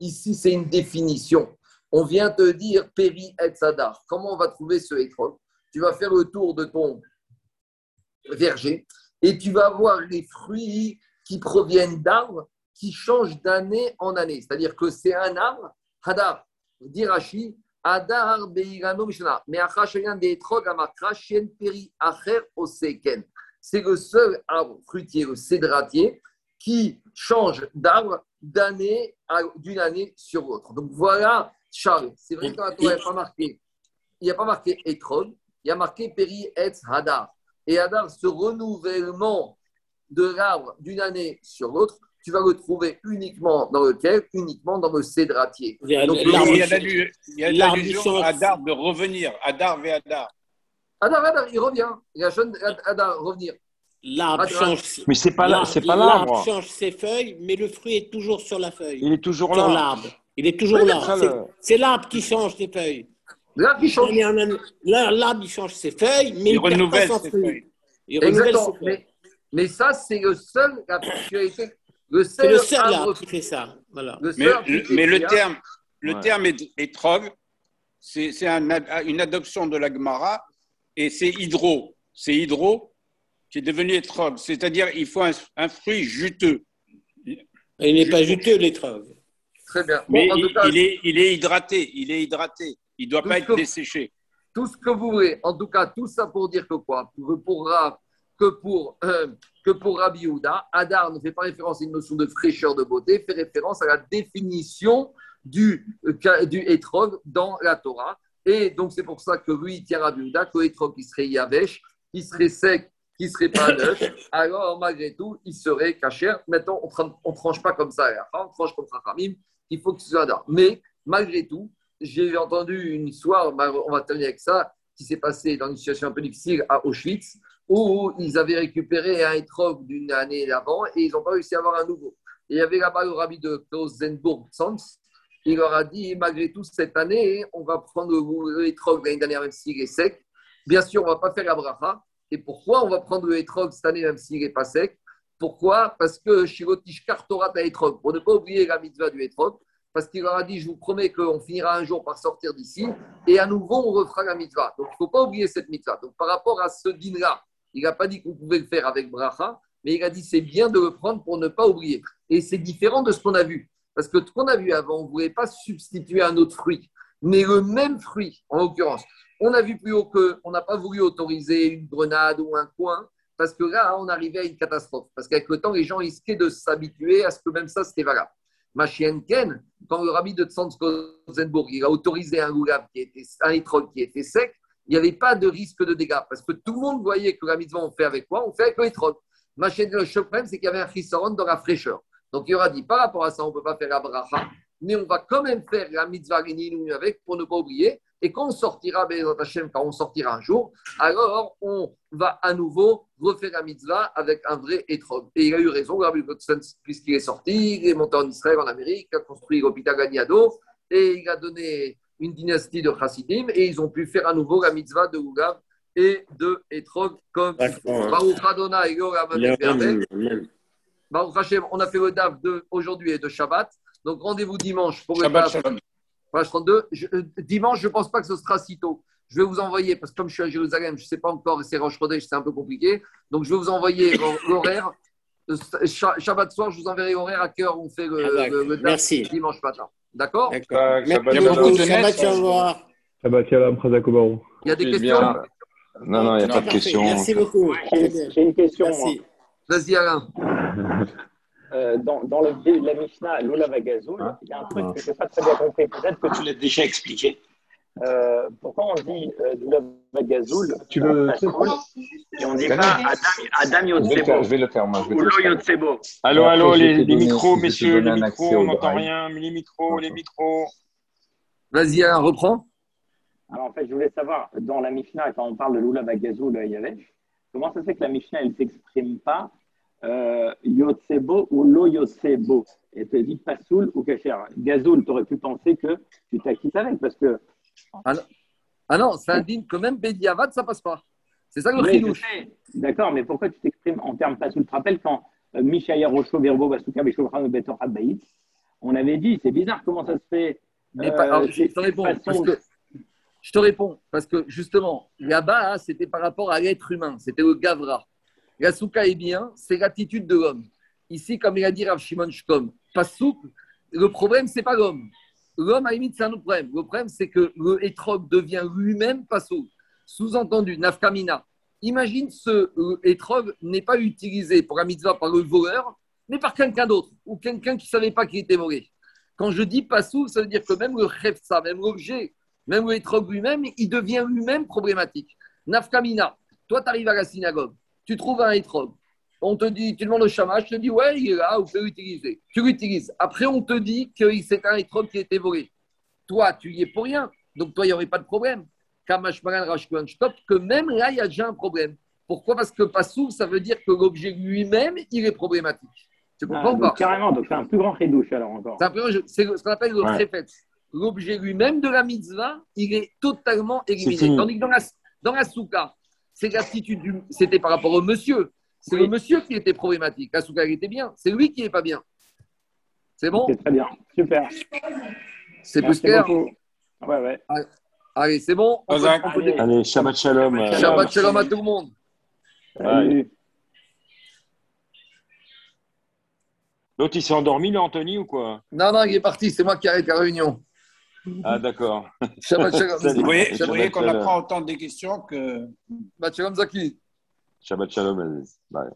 Ici, c'est une définition. On vient te dire Peri et Sadar. Comment on va trouver ce Etrog tu vas faire le tour de ton verger et tu vas voir les fruits qui proviennent d'arbres qui changent d'année en année. C'est-à-dire que c'est un arbre, Hadar, Dirachi, Hadar Beirano Mishana. Mais Peri Acher Oseken. C'est le seul arbre fruitier, le cédratier, qui change d'arbre d'année d'une année sur l'autre. Donc voilà, Charles, c'est vrai que dans il n'y a pas marqué, il n'y a pas marqué Etrog, il y a marqué Peri Etz Hadar. Et Hadar, ce renouvellement de l'arbre d'une année sur l'autre, tu vas le trouver uniquement dans lequel Uniquement dans le cédratier. Il y a, Donc, il y a l'allusion à Hadar de revenir. Hadar vers Hadar. Hadar, Hadar, il revient. Il y a jeune Hadar revenir. L'arbre change. Mais c'est pas l'arbre. Pas l'arbre change ses feuilles, mais le fruit est toujours sur la feuille. Il est toujours là. l'arbre. Il est toujours là. C'est l'arbre qui change ses feuilles. L'arbre, il change. L'arbre, il change ses feuilles, mais il, renouvelle ses feuilles. Exactement. Mais, mais, ça, c'est le seul, la particularité. Le seul, le seul arbre qui fait ça. Voilà. Le mais, mais le terme, le ouais. terme étrog, c'est une adoption de la Gemara et c'est hydro. C'est hydro qui est devenu étrog. C'est-à-dire il faut un, un fruit juteux. il n'est pas juteux, l'étrog. Très bien. Mais il, cas, il, est, il est hydraté. Il est hydraté. Il ne doit pas être desséché. Tout ce que vous voulez. En tout cas, tout ça pour dire que quoi? Pour, pour, que pour, euh, que pour Rabbi Houda, Adar ne fait pas référence à une notion de fraîcheur de beauté, fait référence à la définition du, euh, du étrog dans la Torah. Et donc, c'est pour ça que lui, il tient Rabbi Houda, que l'étrog, il serait yavesh, il serait sec, qui serait pas neuf, alors malgré tout, il serait caché. Maintenant, on ne tranche pas comme ça on tranche comme ça, il faut que ce soit Adar. Mais malgré tout, j'ai entendu une histoire, on va terminer avec ça, qui s'est passé dans une situation un peu difficile à Auschwitz, où ils avaient récupéré un étrog d'une année d'avant et ils n'ont pas réussi à avoir un nouveau. Il y avait là-bas le rabbi de Klausenburg, Sans, il leur a dit, malgré tout, cette année, on va prendre l'étrog de l'année dernière, même s'il est sec. Bien sûr, on ne va pas faire la bracha. Et pourquoi on va prendre l'étrog cette année, même s'il n'est pas sec? Pourquoi? Parce que Shirotish Kartorat a étrog. Pour ne pas oublier la mitzvah du étrog, parce qu'il leur a dit, je vous promets qu'on finira un jour par sortir d'ici, et à nouveau, on refera la mitzvah. Donc, il ne faut pas oublier cette mitzvah. Donc, par rapport à ce din-là, il n'a pas dit qu'on pouvait le faire avec bracha, mais il a dit c'est bien de le prendre pour ne pas oublier. Et c'est différent de ce qu'on a vu. Parce que ce qu'on a vu avant, on ne voulait pas substituer un autre fruit, mais le même fruit, en l'occurrence. On a vu plus haut qu'on n'a pas voulu autoriser une grenade ou un coin, parce que là, on arrivait à une catastrophe. Parce qu'avec le temps, les gens risquaient de s'habituer à ce que même ça, c'était valable. Ma chienne Ken, quand le rabbi de Tzanskozenburg, il a autorisé un loulav qui était un qui était sec, il n'y avait pas de risque de dégâts. Parce que tout le monde voyait que la mitzvah, on fait avec quoi On fait avec le étrog. Ma chienne, le problème, c'est qu'il y avait un chissaron dans la fraîcheur. Donc il aura dit, par rapport à ça, on ne peut pas faire la bracha, mais on va quand même faire la mitzvah avec pour ne pas oublier. Et quand on sortira, quand on sortira un jour, alors on va à nouveau refaire la mitzvah avec un vrai étrog. Et il a eu raison, puisqu'il est sorti, il est monté en Israël, en Amérique, il a construit l'hôpital Ganiado, et il a donné une dynastie de chassidim, et ils ont pu faire à nouveau la mitzvah de Ougav et de Etrog comme Baruch Adonai, Baruch Hashem, on a fait le DAF aujourd'hui et de Shabbat. Donc rendez-vous dimanche pour le Shabbat Shalom. Euh, dimanche, je ne pense pas que ce sera si tôt. Je vais vous envoyer, parce que comme je suis à Jérusalem, je ne sais pas encore, c'est Roche c'est un peu compliqué. Donc je vais vous envoyer l'horaire. Euh, Shabbat soir, je vous enverrai l'horaire à quelle heure on fait le, ah, le, DAF dimanche matin. D'accord? Shabbat Shalom. Shabbat Shalom, Il y a des questions? Non, non, il n'y a pas de questions. Merci beaucoup. J'ai une question. Vas-y, Alain. Euh, dans, dans le, la Mishnah, l'Ola Vagazoul, hein il y a un truc que je n'ai pas très bien compris. Peut-être que tu l'as déjà expliqué. Euh, pourquoi on dit euh, l'Ola Vagazoul Tu veux. Et on ne dit pas Adam, Adam Yotsebo. Je vais le faire, moi. Ou Lo Yotsebo. Allô, allô, les, les micros, messieurs, les micros, on n'entend rien. Les micros, les micros. Vas-y, reprends. Alors, en fait, je voulais savoir, dans la Mishnah, quand on parle de l'Oula Vagazoul, il y avait Comment ça se fait que la Mishnah, elle ne s'exprime pas Yotsebo ou Lo Yotsebo Elle te dit Pasoul ou Kacher. Gazoul, tu aurais pu penser que tu t'acquittes avec parce que. Ah non, ça indique que même Bediavad, ça passe pas. C'est ça le chidouche. D'accord, mais pourquoi tu t'exprimes en termes Pasoul? Tu te rappelles quand euh, Michaya Rocho, Verbo, Basuka, Beshokrano, Betor, on avait dit, c'est bizarre comment ça se fait. Mais euh, je te réponds. Parce que, je te réponds, parce que justement, là-bas, c'était par rapport à l'être humain, c'était le Gavra. La souka est bien, c'est l'attitude de l'homme. Ici, comme il a dit Rav Shimon Shkom, pas souple, le problème, c'est pas l'homme. L'homme, à limite, c'est un autre problème. Le problème, c'est que le devient lui-même pas souple. Sous-entendu, nafkamina. Imagine ce étrog n'est pas utilisé pour la mitzvah par le voleur, mais par quelqu'un d'autre, ou quelqu'un qui ne savait pas qu'il était volé. Quand je dis pas souple, ça veut dire que même le ça, même l'objet même le lui-même, il devient lui-même problématique. Nafkamina, toi, tu arrives à la synagogue, tu trouves un étrog. On te dit, tu demandes au chamash, je te dis, ouais, il est là, vous pouvez l'utiliser. Tu l'utilises. Après, on te dit que c'est un étrog qui a été volé. Toi, tu y es pour rien. Donc, toi, il n'y aurait pas de problème. que même là, il y a déjà un problème. Pourquoi? Parce que Passou, ça veut dire que l'objet lui-même, il est problématique. Tu comprends ah, pas? Carrément, donc c'est un plus grand rédouche alors encore. C'est ce qu'on appelle le ouais l'objet lui-même de la mitzvah, il est totalement éliminé. Tandis que dans la, dans la souka, c'est l'attitude c'était par rapport au monsieur. C'est le monsieur qui était problématique. La souka, il était bien. C'est lui qui n'est pas bien. C'est bon C'est très bien. Super. C'est plus clair Ouais, ouais. Allez, c'est bon Allez, Shabbat Shalom. Shabbat Shalom à tout le monde. L'autre, il s'est endormi, là, Anthony, ou quoi? Non, non, il est parti. C'est moi qui arrête la réunion. Ah, d'accord. Vous voyez, qu'on apprend autant des questions que. Shabbat Shalom Zaki. Shabbat Shalom, Bye.